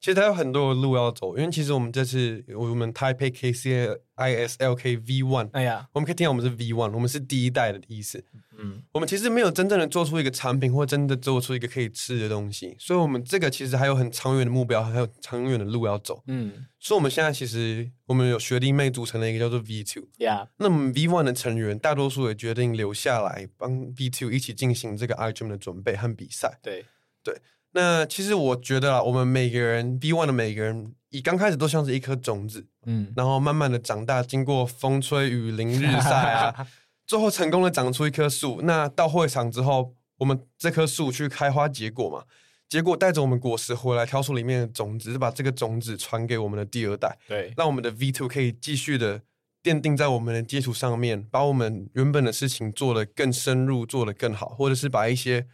[SPEAKER 3] 其实它有很多的路要走，因为其实我们这次我们 Taipei KCA ISLK V1，
[SPEAKER 2] 哎呀，
[SPEAKER 3] 我们可以听到我们是 V One，我们是第一代的意思。嗯，我们其实没有真正的做出一个产品，或真的做出一个可以吃的东西，所以我们这个其实还有很长远的目标，还有长远的路要走。嗯，所以我们现在其实我们有学弟妹组成了一个叫做 V2，Yeah，那我们 V1 的成员大多数也决定留下来帮 V Two 一起进行这个 iGEM 的准备和比赛。
[SPEAKER 2] 对，
[SPEAKER 3] 对。那其实我觉得啊，我们每个人 B One 的每个人，以刚开始都像是一颗种子，嗯，然后慢慢的长大，经过风吹雨淋日晒啊，最后成功的长出一棵树。那到会场之后，我们这棵树去开花结果嘛，结果带着我们果实回来，挑出里面的种子，把这个种子传给我们的第二代，
[SPEAKER 2] 对，
[SPEAKER 3] 让我们的 V two 可以继续的奠定在我们的基础上面，把我们原本的事情做得更深入，做得更好，或者是把一些。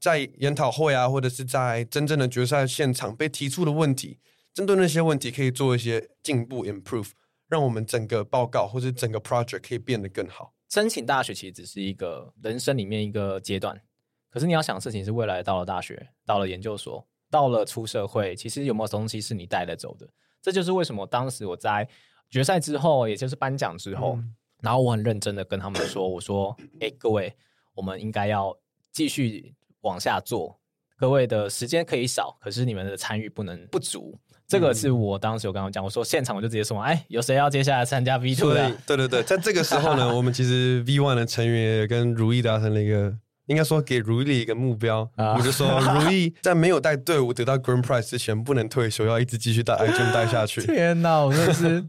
[SPEAKER 3] 在研讨会啊，或者是在真正的决赛现场被提出的问题，针对那些问题可以做一些进步 improve，让我们整个报告或者整个 project 可以变得更好。
[SPEAKER 2] 申请大学其实只是一个人生里面一个阶段，可是你要想的事情是未来到了大学，到了研究所，到了出社会，其实有没有东西是你带得走的？这就是为什么当时我在决赛之后，也就是颁奖之后，嗯、然后我很认真的跟他们说：“我说，哎，各位，我们应该要继续。”往下做，各位的时间可以少，可是你们的参与不能不足。这个是我当时有跟他讲，我说现场我就直接说，哎，有谁要接下来参加 V two 的？
[SPEAKER 3] 对对对，在这个时候呢，我们其实 V one 的成员也跟如意达成了一个应该说给如意一个目标，啊、我就说 如意在没有带队伍得到 Grand Prize 之前不能退休，要一直继续带 iGEM 带下去。
[SPEAKER 2] 天哪，我真的是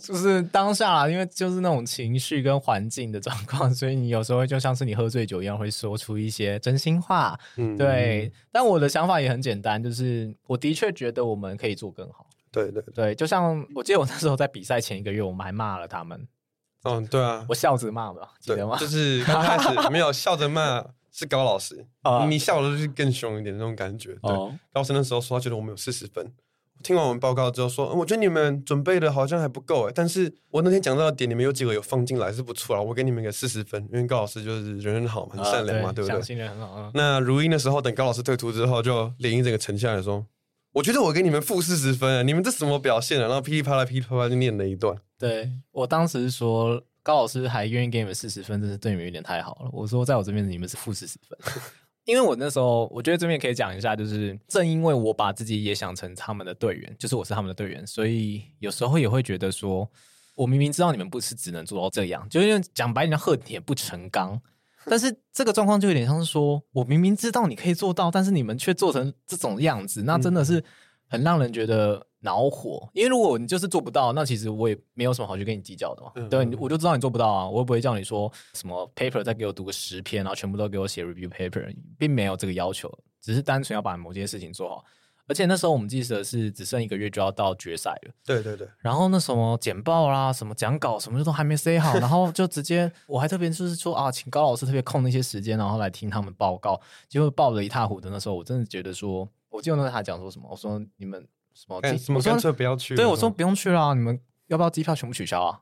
[SPEAKER 2] 就是当下，因为就是那种情绪跟环境的状况，所以你有时候就像是你喝醉酒一样，会说出一些真心话。嗯，对。但我的想法也很简单，就是我的确觉得我们可以做更好。
[SPEAKER 3] 对对
[SPEAKER 2] 对，就像我记得我那时候在比赛前一个月，我们还骂了他们。
[SPEAKER 3] 嗯，对啊，
[SPEAKER 2] 我笑着骂的，记得吗？
[SPEAKER 3] 就是刚开始没有笑着骂。是高老师，啊、你笑的就是更凶一点的那种感觉。对，哦、高老师那时候说他觉得我们有四十分，听完我们报告之后说，我觉得你们准备的好像还不够哎，但是我那天讲到的点，你们有几个有放进来是不错啊，我给你们个四十分，因为高老师就是人很好嘛，很善良嘛，啊、对，对不对？
[SPEAKER 2] 心人很好啊。
[SPEAKER 3] 那如音的时候，等高老师退图之后，就脸一整个沉下来说，我觉得我给你们负四十分啊，你们这什么表现啊？然后噼里啪啦噼里啪啦就念了一段。
[SPEAKER 2] 对，我当时说高老师还愿意给你们四十分，真是对你们有点太好了。我说在我这边你们是负四十分。因为我那时候，我觉得这边可以讲一下，就是正因为我把自己也想成他们的队员，就是我是他们的队员，所以有时候也会觉得说，我明明知道你们不是只能做到这样，就因为讲白点，恨铁不成钢。但是这个状况就有点像是说，我明明知道你可以做到，但是你们却做成这种样子，那真的是很让人觉得。恼火，因为如果你就是做不到，那其实我也没有什么好去跟你计较的嘛。嗯、对，我就知道你做不到啊，我又不会叫你说什么 paper 再给我读个十篇，然后全部都给我写 review paper，并没有这个要求，只是单纯要把某件事情做好。而且那时候我们记得是只剩一个月就要到决赛了，
[SPEAKER 3] 对对对。
[SPEAKER 2] 然后那什么简报啦、什么讲稿什么都还没塞好，然后就直接我还特别就是说啊，请高老师特别空那些时间，然后来听他们报告，结果报的一塌糊涂。那时候我真的觉得说，我记得那时候他讲说什么，我说你们。什么？
[SPEAKER 3] 什么干脆不要去？
[SPEAKER 2] 对，我说不用去了，你们要不要机票全部取消啊？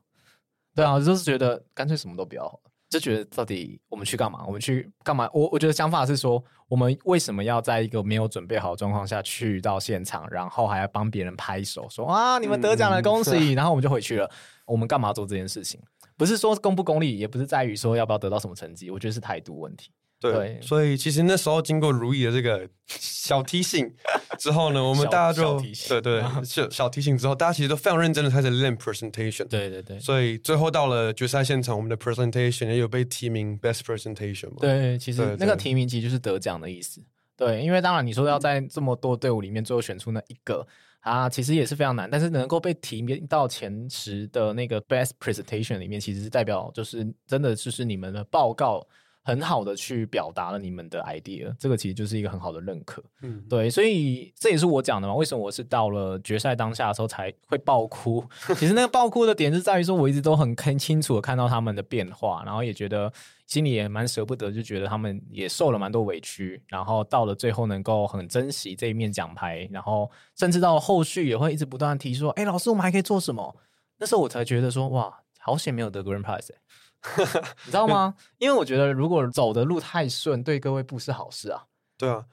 [SPEAKER 2] 对啊，就是觉得干脆什么都不要，就觉得到底我们去干嘛？我们去干嘛？我我觉得想法是说，我们为什么要在一个没有准备好的状况下去到现场，然后还要帮别人拍手说啊，你们得奖了，恭喜！然后我们就回去了。我们干嘛做这件事情？不是说功不功利，也不是在于说要不要得到什么成绩，我觉得是态度问题。
[SPEAKER 3] 对，对，所以其实那时候经过如意的这个小提醒 之后呢，我们大家就对对 小小提醒之后，大家其实都非常认真的开始练 presentation。
[SPEAKER 2] 对对对，
[SPEAKER 3] 所以最后到了决赛现场，我们的 presentation 也有被提名 best presentation 嘛。
[SPEAKER 2] 对，其实那个提名其实就是得奖的意思。对，因为当然你说要在这么多队伍里面最后选出那一个啊，其实也是非常难。但是能够被提名到前十的那个 best presentation 里面，其实是代表就是真的就是你们的报告。很好的去表达了你们的 idea，这个其实就是一个很好的认可。嗯，对，所以这也是我讲的嘛。为什么我是到了决赛当下的时候才会爆哭？其实那个爆哭的点是在于说，我一直都很很清楚的看到他们的变化，然后也觉得心里也蛮舍不得，就觉得他们也受了蛮多委屈，然后到了最后能够很珍惜这一面奖牌，然后甚至到了后续也会一直不断提说：“哎，老师，我们还可以做什么？”那时候我才觉得说：“哇，好险没有得 Grand Prize。” 你知道吗？因为我觉得如果走的路太顺，对各位不是好事啊。
[SPEAKER 3] 对啊，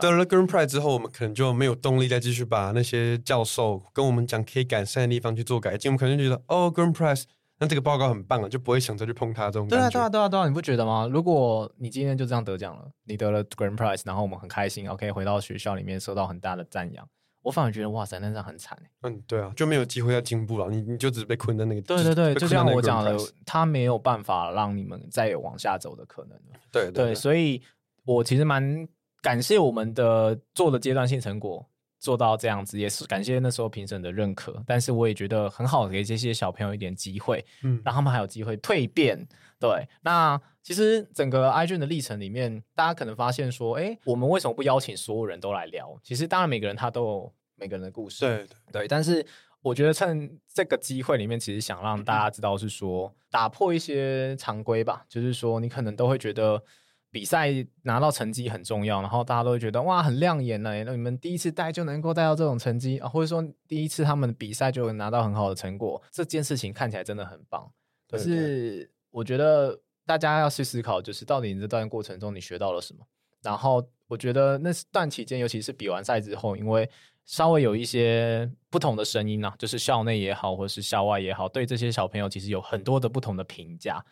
[SPEAKER 3] 得了 Grand Prize 之后，我们可能就没有动力再继续把那些教授跟我们讲可以改善的地方去做改进。我们可能就觉得哦，Grand Prize，那这个报告很棒了，就不会想着去碰它这种。
[SPEAKER 2] 对啊，对啊，对啊，对啊，你不觉得吗？如果你今天就这样得奖了，你得了 Grand Prize，然后我们很开心，OK，回到学校里面受到很大的赞扬。我反而觉得哇塞，那这样很惨。
[SPEAKER 3] 嗯，对啊，就没有机会要进步了，你你就只是被困在那个。
[SPEAKER 2] 对对对，就像我讲的，他没有办法让你们再有往下走的可能。
[SPEAKER 3] 对对，对，
[SPEAKER 2] 对，所以我其实蛮感谢我们的做的阶段性成果做到这样子，也是感谢那时候评审的认可。但是我也觉得很好，给这些小朋友一点机会，嗯，让他们还有机会蜕变。对，那其实整个 iGEM 的历程里面，大家可能发现说，哎，我们为什么不邀请所有人都来聊？其实当然每个人他都有。每个人的故事，
[SPEAKER 3] 对对，
[SPEAKER 2] 对，但是我觉得趁这个机会里面，其实想让大家知道是说，打破一些常规吧，就是说你可能都会觉得比赛拿到成绩很重要，然后大家都会觉得哇很亮眼呢，那你们第一次带就能够带到这种成绩啊，或者说第一次他们比赛就能拿到很好的成果，这件事情看起来真的很棒。可是我觉得大家要去思考，就是到底你这段过程中你学到了什么？然后我觉得那段期间，尤其是比完赛之后，因为稍微有一些不同的声音啊，就是校内也好，或者是校外也好，对这些小朋友其实有很多的不同的评价。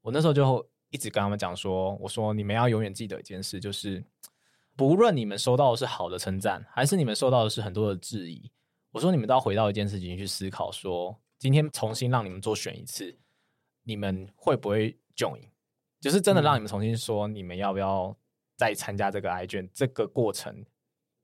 [SPEAKER 2] 我那时候就一直跟他们讲说：“我说你们要永远记得一件事，就是不论你们收到的是好的称赞，还是你们收到的是很多的质疑，我说你们都要回到一件事情去思考：说今天重新让你们做选一次，你们会不会 join？就是真的让你们重新说，你们要不要再参加这个 iGEM？这个过程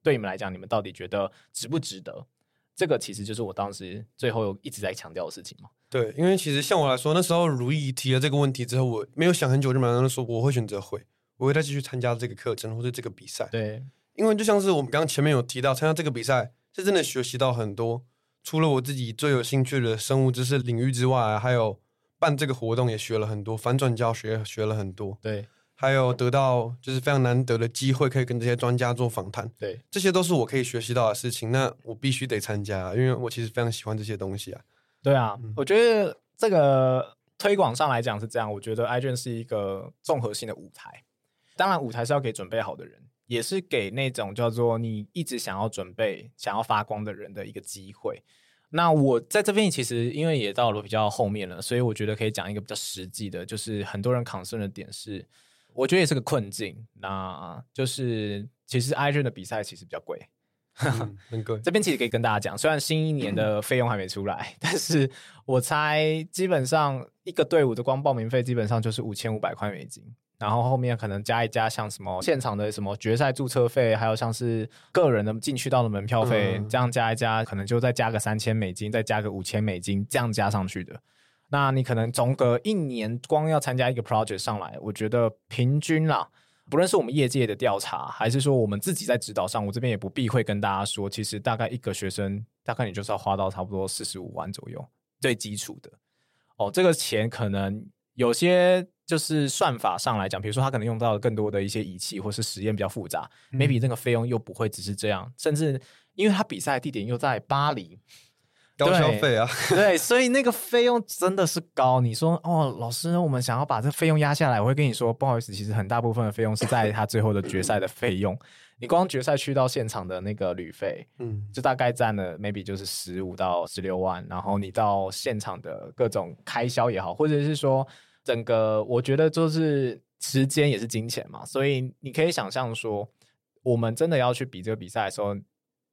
[SPEAKER 2] 对你们来讲，你们到底觉得值不值得？这个其实就是我当时最后一直在强调的事情嘛。
[SPEAKER 3] 对，因为其实像我来说，那时候如意提了这个问题之后，我没有想很久，就马上说我会选择会，我会再继续参加这个课程或者这个比赛。
[SPEAKER 2] 对，
[SPEAKER 3] 因为就像是我们刚刚前面有提到，参加这个比赛是真的学习到很多，除了我自己最有兴趣的生物知识领域之外，还有办这个活动也学了很多，反转教学学了很多。
[SPEAKER 2] 对。
[SPEAKER 3] 还有得到就是非常难得的机会，可以跟这些专家做访谈。
[SPEAKER 2] 对，
[SPEAKER 3] 这些都是我可以学习到的事情。那我必须得参加，因为我其实非常喜欢这些东西啊。
[SPEAKER 2] 对啊，嗯、我觉得这个推广上来讲是这样。我觉得 iGEM 是一个综合性的舞台，当然舞台是要给准备好的人，也是给那种叫做你一直想要准备、想要发光的人的一个机会。那我在这边其实因为也到了比较后面了，所以我觉得可以讲一个比较实际的，就是很多人 concern 的点是。我觉得也是个困境，那就是其实 iGEM 的比赛其实比较贵，
[SPEAKER 3] 嗯、很贵。这
[SPEAKER 2] 边其实可以跟大家讲，虽然新一年的费用还没出来，嗯、但是我猜基本上一个队伍的光报名费基本上就是五千五百块美金，然后后面可能加一加像什么现场的什么决赛注册费，还有像是个人的进去到的门票费，嗯、这样加一加，可能就再加个三千美金，再加个五千美金，这样加上去的。那你可能总隔一年，光要参加一个 project 上来，我觉得平均啦，不论是我们业界的调查，还是说我们自己在指导上，我这边也不避讳跟大家说，其实大概一个学生，大概你就是要花到差不多四十五万左右，最基础的。哦，这个钱可能有些就是算法上来讲，比如说他可能用到更多的一些仪器，或是实验比较复杂，嗯，maybe 这个费用又不会只是这样，甚至因为他比赛的地点又在巴黎。
[SPEAKER 3] 高消费啊，
[SPEAKER 2] 对，所以那个费用真的是高。你说哦，老师，我们想要把这费用压下来，我会跟你说，不好意思，其实很大部分的费用是在他最后的决赛的费用。你光决赛去到现场的那个旅费，嗯，就大概占了 maybe 就是十五到十六万。然后你到现场的各种开销也好，或者是说整个，我觉得就是时间也是金钱嘛。所以你可以想象说，我们真的要去比这个比赛的时候。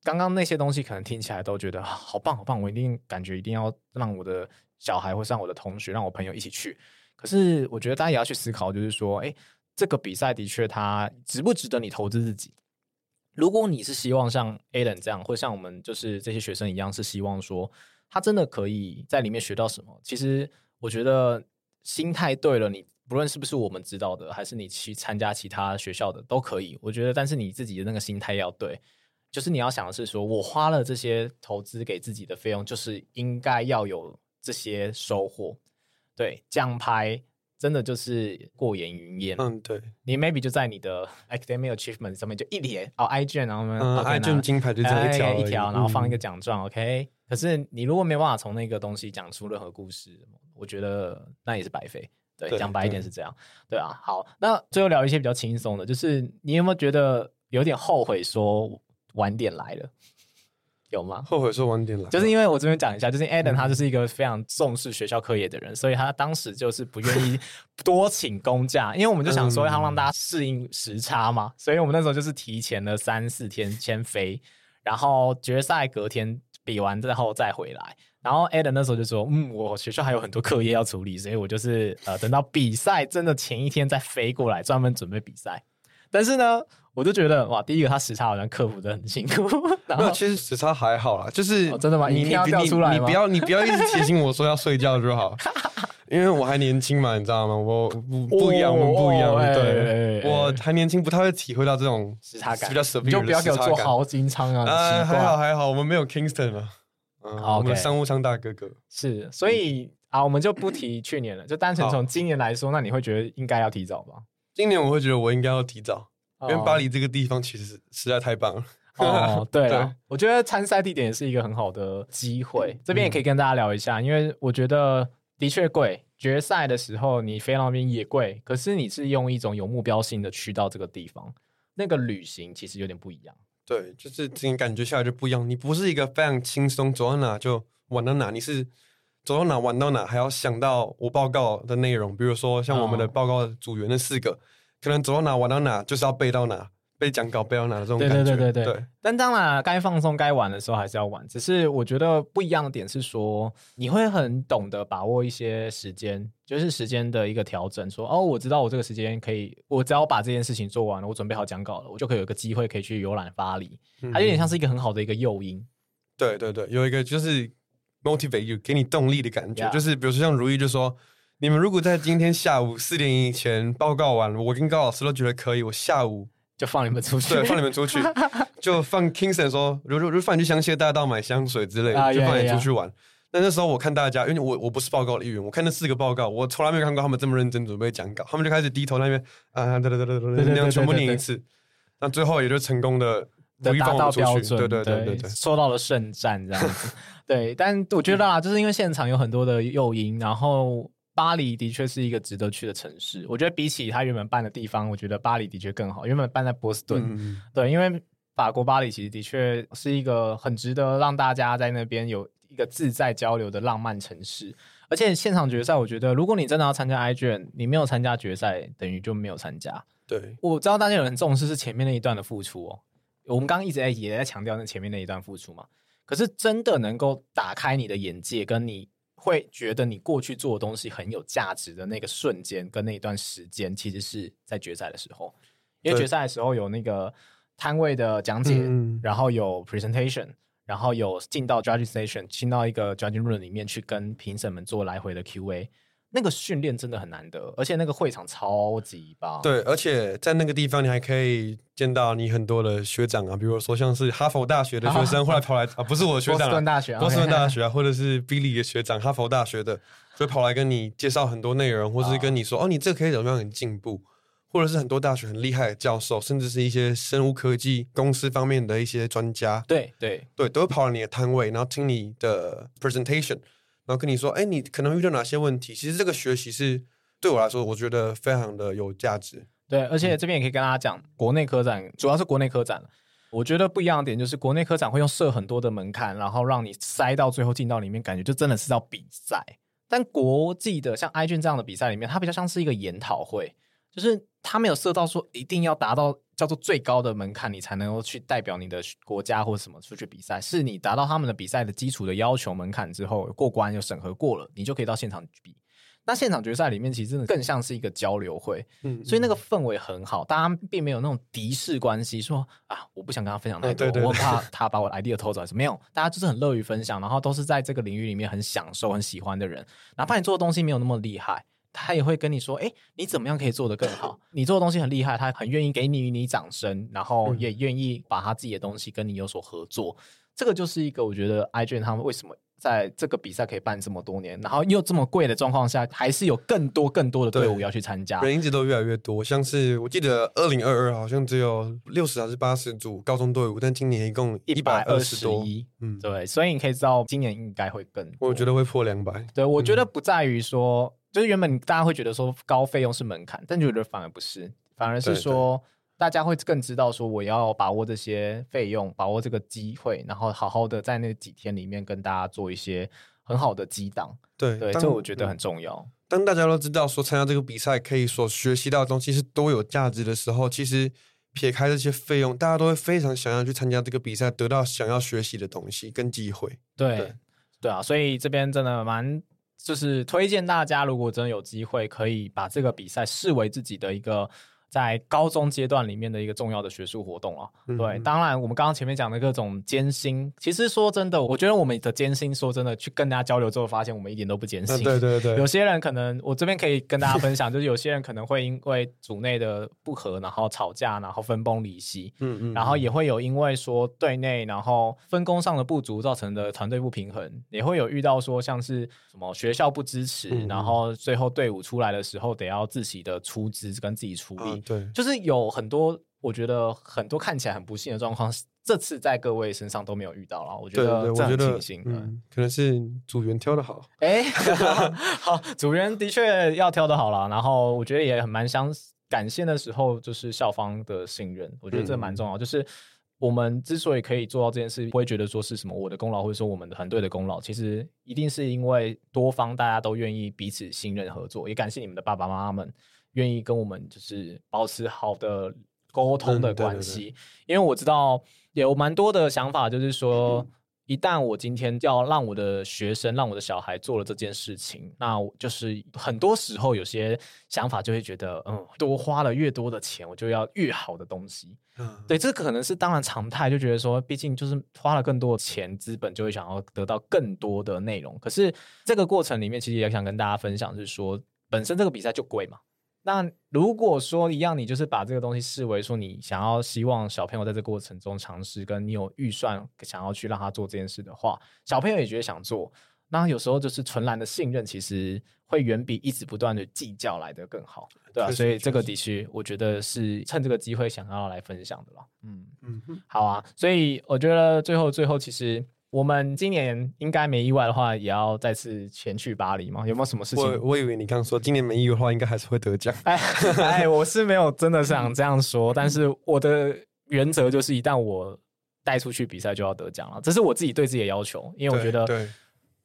[SPEAKER 2] 刚刚那些东西可能听起来都觉得好棒好棒，我一定感觉一定要让我的小孩或是让我的同学、让我朋友一起去。可是我觉得大家也要去思考，就是说，哎，这个比赛的确它值不值得你投资自己？如果你是希望像 Alan 这样，或像我们就是这些学生一样，是希望说他真的可以在里面学到什么？其实我觉得心态对了，你不论是不是我们知道的，还是你去参加其他学校的都可以。我觉得，但是你自己的那个心态要对。就是你要想的是说，我花了这些投资给自己的费用，就是应该要有这些收获。对，奖牌真的就是过眼云烟。
[SPEAKER 3] 嗯，对。
[SPEAKER 2] 你 maybe 就在你的 academic achievement 上面就一列哦，iGEM，然后呢、
[SPEAKER 3] 嗯、iGEM 金牌就一条、
[SPEAKER 2] 哎、一条，然后放一个奖状、嗯、，OK。可是你如果没有办法从那个东西讲出任何故事，我觉得那也是白费。对，讲白一点是这样。对啊，好，那最后聊一些比较轻松的，就是你有没有觉得有点后悔说？晚点来了，有吗？
[SPEAKER 3] 后悔说晚点来，
[SPEAKER 2] 就是因为我这边讲一下，就是 Adam 他就是一个非常重视学校课业的人，嗯、所以他当时就是不愿意 多请公假，因为我们就想说要让大家适应时差嘛，嗯、所以我们那时候就是提前了三四天先飞，然后决赛隔天比完之后再回来，然后 Adam 那时候就说，嗯，我学校还有很多课业要处理，所以我就是呃等到比赛真的前一天再飞过来，专门准备比赛，但是呢。我就觉得哇，第一个他时差好像克服的很辛苦。然后
[SPEAKER 3] 其实时差还好啦，就是、
[SPEAKER 2] 哦、真的吗？你你你
[SPEAKER 3] 你不要你不要一直提醒我说要睡觉就好，因为我还年轻嘛，你知道吗？我不不一样，我们不一样。哦、对，我还年轻，不太会体会到这种
[SPEAKER 2] 时差感，
[SPEAKER 3] 比较舍不
[SPEAKER 2] 得。就不要给我做豪金仓啊！
[SPEAKER 3] 呃，还好还好，我们没有 Kingston 啊，嗯，好 Okay 我们商务舱大哥哥
[SPEAKER 2] 是，所以、嗯、啊，我们就不提去年了，就单纯从今年来说，那你会觉得应该要提早吧？
[SPEAKER 3] 今年我会觉得我应该要提早。因为巴黎这个地方其实实在太棒了。
[SPEAKER 2] 哦，对了，对我觉得参赛地点也是一个很好的机会。这边也可以跟大家聊一下，嗯、因为我觉得的确贵。决赛的时候你飞到那边也贵，可是你是用一种有目标性的去到这个地方，那个旅行其实有点不一样。
[SPEAKER 3] 对，就是这种感觉下来就不一样。你不是一个非常轻松，走到哪就玩到哪，你是走到哪玩到哪，还要想到我报告的内容。比如说像我们的报告组员那四个。哦可能走到哪玩到哪，就是要背到哪，背讲稿背到哪的这种
[SPEAKER 2] 对
[SPEAKER 3] 感觉。
[SPEAKER 2] 对对对对。
[SPEAKER 3] 对
[SPEAKER 2] 但当然，该放松、该玩的时候还是要玩。只是我觉得不一样的点是说，你会很懂得把握一些时间，就是时间的一个调整。说哦，我知道我这个时间可以，我只要把这件事情做完了，我准备好讲稿了，我就可以有一个机会可以去游览巴黎。它有点像是一个很好的一个诱因。
[SPEAKER 3] 嗯、对对对，有一个就是 motivate you，给你动力的感觉。就是比如说像如意就说。你们如果在今天下午四点以前报告完了，我跟高老师都觉得可以，我下午
[SPEAKER 2] 就放你们出去，
[SPEAKER 3] 对，放你们出去，就放 Kingston 说，如如如放你去香榭大道买香水之类的，uh, 就放你出去玩。那、yeah. 那时候我看大家，因为我我不是报告的一员，我看那四个报告，我从来没有看过他们这么认真准备讲稿，他们就开始低头那边啊，对对对对对，那样全部念一次，那最后也就成功的
[SPEAKER 2] 达到标准，对
[SPEAKER 3] 对对对对，
[SPEAKER 2] 收到了圣战这样子。对，但我觉得啊，就是因为现场有很多的诱因，然后。巴黎的确是一个值得去的城市。我觉得比起他原本办的地方，我觉得巴黎的确更好。原本办在波士顿，嗯、对，因为法国巴黎其实的确是一个很值得让大家在那边有一个自在交流的浪漫城市。而且现场决赛，我觉得如果你真的要参加 iGEN，你没有参加决赛，等于就没有参加。
[SPEAKER 3] 对，
[SPEAKER 2] 我知道大家有人重视是前面那一段的付出哦。我们刚刚一直在也在强调那前面那一段付出嘛。可是真的能够打开你的眼界，跟你。会觉得你过去做的东西很有价值的那个瞬间跟那一段时间，其实是在决赛的时候，因为决赛的时候有那个摊位的讲解，嗯、然后有 presentation，然后有进到 judging station，进到一个 judging room 里面去跟评审们做来回的 QA。那个训练真的很难得，而且那个会场超级棒。
[SPEAKER 3] 对，而且在那个地方，你还可以见到你很多的学长啊，比如说像是哈佛大学的学生，后来跑来啊，不是我的学长，
[SPEAKER 2] 波士顿大学，
[SPEAKER 3] 波士顿大学啊，或者是 Billy 的学长，哈佛大学的，就跑来跟你介绍很多内容，或者是跟你说，哦，你这个可以怎么样很进步，或者是很多大学很厉害的教授，甚至是一些生物科技公司方面的一些专家，
[SPEAKER 2] 对对
[SPEAKER 3] 对，都会跑到你的摊位，然后听你的 presentation。然后跟你说，哎，你可能遇到哪些问题？其实这个学习是对我来说，我觉得非常的有价值。
[SPEAKER 2] 对，而且这边也可以跟大家讲，国内科展主要是国内科展。我觉得不一样的点就是，国内科展会用设很多的门槛，然后让你塞到最后进到里面，感觉就真的是要比赛。但国际的像 iGEN 这样的比赛里面，它比较像是一个研讨会，就是他没有设到说一定要达到。叫做最高的门槛，你才能够去代表你的国家或者什么出去比赛。是你达到他们的比赛的基础的要求门槛之后过关又审核过了，你就可以到现场去比。那现场决赛里面其实真的更像是一个交流会，嗯，所以那个氛围很好，大家并没有那种敌视关系，说啊我不想跟他分享太多，我怕他把我的 idea 偷走还是没有，大家就是很乐于分享，然后都是在这个领域里面很享受、很喜欢的人，哪怕你做的东西没有那么厉害。他也会跟你说：“哎，你怎么样可以做得更好？你做的东西很厉害，他很愿意给你你掌声，然后也愿意把他自己的东西跟你有所合作。这个就是一个我觉得 iGEN 他们为什么在这个比赛可以办这么多年，然后又这么贵的状况下，还是有更多更多的队伍要去参加，
[SPEAKER 3] 人一直都越来越多。像是我记得二零二二好像只有六十还是八十组高中队伍，但今年一共一百二十多。
[SPEAKER 2] 嗯，对，所以你可以知道今年应该会更，
[SPEAKER 3] 我觉得会破两百。
[SPEAKER 2] 对，我觉得不在于说。嗯”就是原本大家会觉得说高费用是门槛，但觉得反而不是，反而是说大家会更知道说我要把握这些费用，把握这个机会，然后好好的在那几天里面跟大家做一些很好的激荡。
[SPEAKER 3] 对
[SPEAKER 2] 对，这我觉得很重要。
[SPEAKER 3] 当大家都知道说参加这个比赛可以所学习到的东西是多有价值的时候，其实撇开这些费用，大家都会非常想要去参加这个比赛，得到想要学习的东西跟机会。
[SPEAKER 2] 对对，对啊，所以这边真的蛮。就是推荐大家，如果真的有机会，可以把这个比赛视为自己的一个。在高中阶段里面的一个重要的学术活动啊，嗯、对，当然我们刚刚前面讲的各种艰辛，其实说真的，我觉得我们的艰辛，说真的，去跟大家交流之后，发现我们一点都不艰辛。
[SPEAKER 3] 对对对，
[SPEAKER 2] 有些人可能，我这边可以跟大家分享，就是有些人可能会因为组内的不和，然后吵架，然后分崩离析，嗯嗯，然后也会有因为说队内然后分工上的不足造成的团队不平衡，也会有遇到说像是什么学校不支持，嗯、然后最后队伍出来的时候得要自己的出资跟自己处理。
[SPEAKER 3] 对，
[SPEAKER 2] 就是有很多，我觉得很多看起来很不幸的状况，这次在各位身上都没有遇到了。我觉得这样庆幸，
[SPEAKER 3] 嗯，可能是组员挑的好。
[SPEAKER 2] 哎，好，组员的确要挑的好了。然后我觉得也很蛮相感谢的时候，就是校方的信任，我觉得这蛮重要。嗯、就是我们之所以可以做到这件事，不会觉得说是什么我的功劳，或者说我们的团队的功劳，其实一定是因为多方大家都愿意彼此信任合作。也感谢你们的爸爸妈妈们。愿意跟我们就是保持好的沟通的关系。嗯、对对对，因为我知道有蛮多的想法，就是说。嗯一旦我今天要让我的学生、让我的小孩做了这件事情，那就是很多时候有些想法就会觉得，嗯，多花了越多的钱，我就要越好的东西。嗯，对，这可能是当然常态，就觉得说，毕竟就是花了更多的钱，资本就会想要得到更多的内容。可是这个过程里面，其实也想跟大家分享，是说本身这个比赛就贵嘛。那如果说一样，你就是把这个东西视为说你想要希望小朋友在这个过程中尝试，跟你有预算想要去让他做这件事的话，小朋友也觉得想做，那有时候就是纯然的信任，其实会远比一直不断的计较来的更好，对啊，所以这个的确，我觉得是趁这个机会想要来分享的了。嗯嗯，好啊，所以我觉得最后最后其实。我们今年应该没意外的话，也要再次前去巴黎吗？有没有什么事情？
[SPEAKER 3] 我我以为你刚刚说今年没意外的话，应该还是会得奖。
[SPEAKER 2] 哎 哎，我是没有真的想这样说，但是我的原则就是，一旦我带出去比赛，就要得奖了。这是我自己对自己的要求，因为我觉得，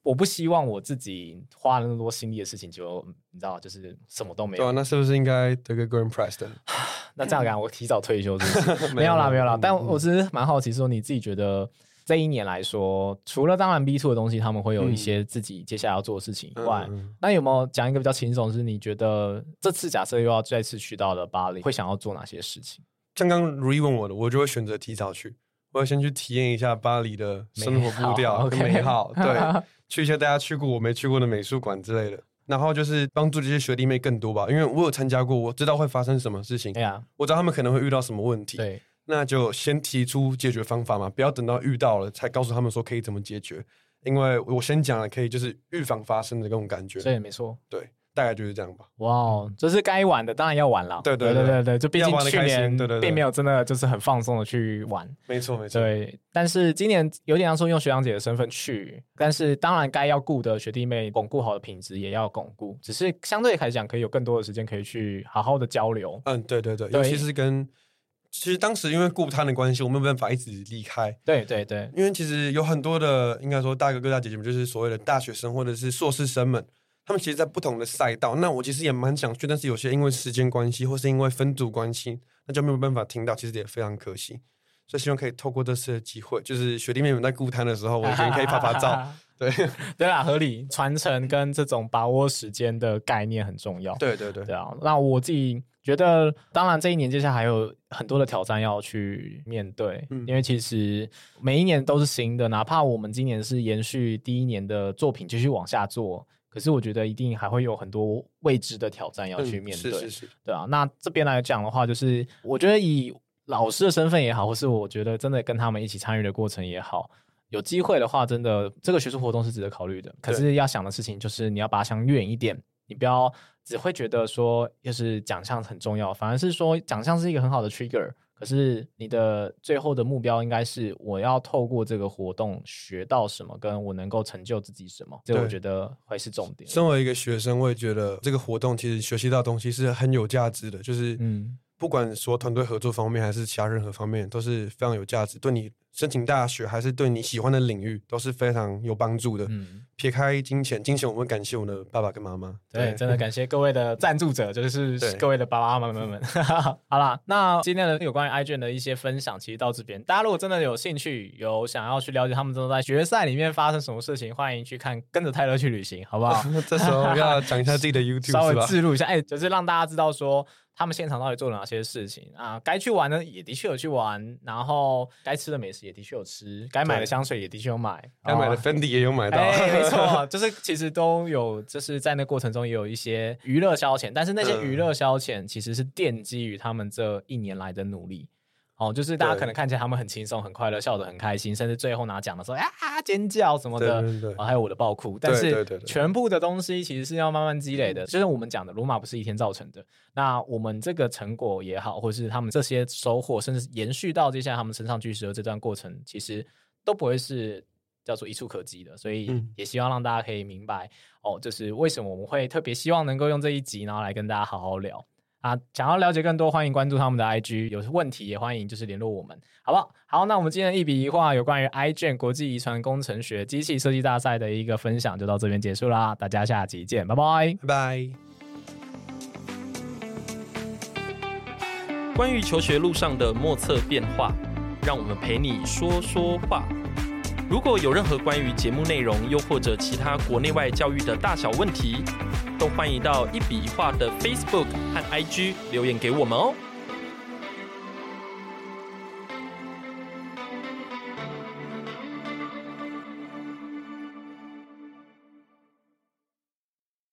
[SPEAKER 2] 我不希望我自己花了那么多心力的事情，就你知道，就是什么都没有。
[SPEAKER 3] 对啊，那是不是应该得个 Grand Prize 的？
[SPEAKER 2] 那这样讲，我提早退休是不是？没有啦，没有啦。但我只是蛮好奇，说你自己觉得。这一年来说，除了当然 B two 的东西，他们会有一些自己接下来要做的事情以外，那有没有讲一个比较轻松？是你觉得这次假设又要再次去到了巴黎，会想要做哪些事情？
[SPEAKER 3] 像刚刚如意问我的，我就会选择提早去，我要先去体验一下巴黎的生活步调跟美好，美好对，去一下大家去过我没去过的美术馆之类的，然后就是帮助这些学弟妹更多吧，因为我有参加过，我知道会发生什么事情，对啊，我知道他们可能会遇到什么问题，对。那就先提出解决方法嘛，不要等到遇到了才告诉他们说可以怎么解决，因为我先讲了，可以就是预防发生的这种感觉。
[SPEAKER 2] 对，没错，
[SPEAKER 3] 对，大概就是这样吧。
[SPEAKER 2] 哇哦，这是该玩的，当然要玩了。
[SPEAKER 3] 对对对对
[SPEAKER 2] 对，就毕竟去年并没有真的就是很放松的去玩。
[SPEAKER 3] 没错没错。
[SPEAKER 2] 对，但是今年有点像说用学长姐的身份去，但是当然该要顾的学弟妹巩固好的品质也要巩固，只是相对来讲可以有更多的时间可以去好好的交流。
[SPEAKER 3] 嗯，对对对，尤其是跟。其实当时因为顾他的关系，我没有办法一直离开。
[SPEAKER 2] 对对对，
[SPEAKER 3] 因为其实有很多的，应该说大哥哥大姐姐们，就是所谓的大学生或者是硕士生们，他们其实，在不同的赛道。那我其实也蛮想去，但是有些因为时间关系，或是因为分组关系，那就没有办法听到。其实也非常可惜。所以希望可以透过这次的机会，就是学弟妹们在顾摊的时候，我觉得可以拍拍照。对
[SPEAKER 2] 对啊，合理传承跟这种把握时间的概念很重要。
[SPEAKER 3] 对对对，
[SPEAKER 2] 对啊。那我自己。觉得当然，这一年接下来还有很多的挑战要去面对，嗯，因为其实每一年都是新的，哪怕我们今年是延续第一年的作品继续往下做，可是我觉得一定还会有很多未知的挑战要去面对，嗯，是是是，对啊。那这边来讲的话，就是我觉得以老师的身份也好，或是我觉得真的跟他们一起参与的过程也好，有机会的话，真的这个学术活动是值得考虑的。可是要想的事情就是你要把它想远一点，你不要。只会觉得说，就是奖项很重要，反而是说奖项是一个很好的 trigger。可是你的最后的目标应该是，我要透过这个活动学到什么，跟我能够成就自己什么。这我觉得会是重点。
[SPEAKER 3] 身为一个学生，我也觉得这个活动其实学习到东西是很有价值的，就是嗯，不管说团队合作方面，还是其他任何方面，都是非常有价值，对你。申请大学还是对你喜欢的领域都是非常有帮助的。嗯，撇开金钱，金钱我们感谢我们的爸爸跟妈
[SPEAKER 2] 妈。对，真的感谢各位的赞助者，就是各位的爸爸妈妈们。好啦，那今天的有关于 iGEM 的一些分享，其实到这边，大家如果真的有兴趣，有想要去了解他们都在决赛里面发生什么事情，欢迎去看，跟着泰勒去旅行，好不好？
[SPEAKER 3] 这时候要讲一下自己的 YouTube，
[SPEAKER 2] 稍微记录一下，哎、欸，就是让大家知道说。他们现场到底做了哪些事情啊？该去玩的也的确有去玩，然后该吃的美食也的确有吃，该买的香水也的确有买，
[SPEAKER 3] 该买的 Fendi 也有买到。
[SPEAKER 2] 欸、没错，就是其实都有，就是在那过程中也有一些娱乐消遣，但是那些娱乐消遣其实是奠基于他们这一年来的努力。哦，就是大家可能看起来他们很轻松、很快乐、笑得很开心，甚至最后拿奖的时候啊尖叫什么的，对对对，还有我的爆哭。但是全部的东西其实是要慢慢积累的，就是我们讲的罗马不是一天造成的。那我们这个成果也好，或是他们这些收获，甚至延续到接下来他们身上巨石的这段过程，其实都不会是叫做一触可及的。所以也希望让大家可以明白，哦，就是为什么我们会特别希望能够用这一集，然后来跟大家好好聊。啊想要了解更多欢迎关注他们的 ig 有问题也欢迎就是联络我们好不好？好那我们今天一笔一画有关于 igen 国际遗传工程学机器设计大赛的一个分享就到这边结束啦大家下集见拜拜。
[SPEAKER 3] 拜拜。
[SPEAKER 1] 关于求学路上的莫测变化让我们陪你说说话。如果有任何关于节目内容又或者其他国内外教育的大小问题都欢迎到一笔一画的 facebook 和 ig 留言给我们哦。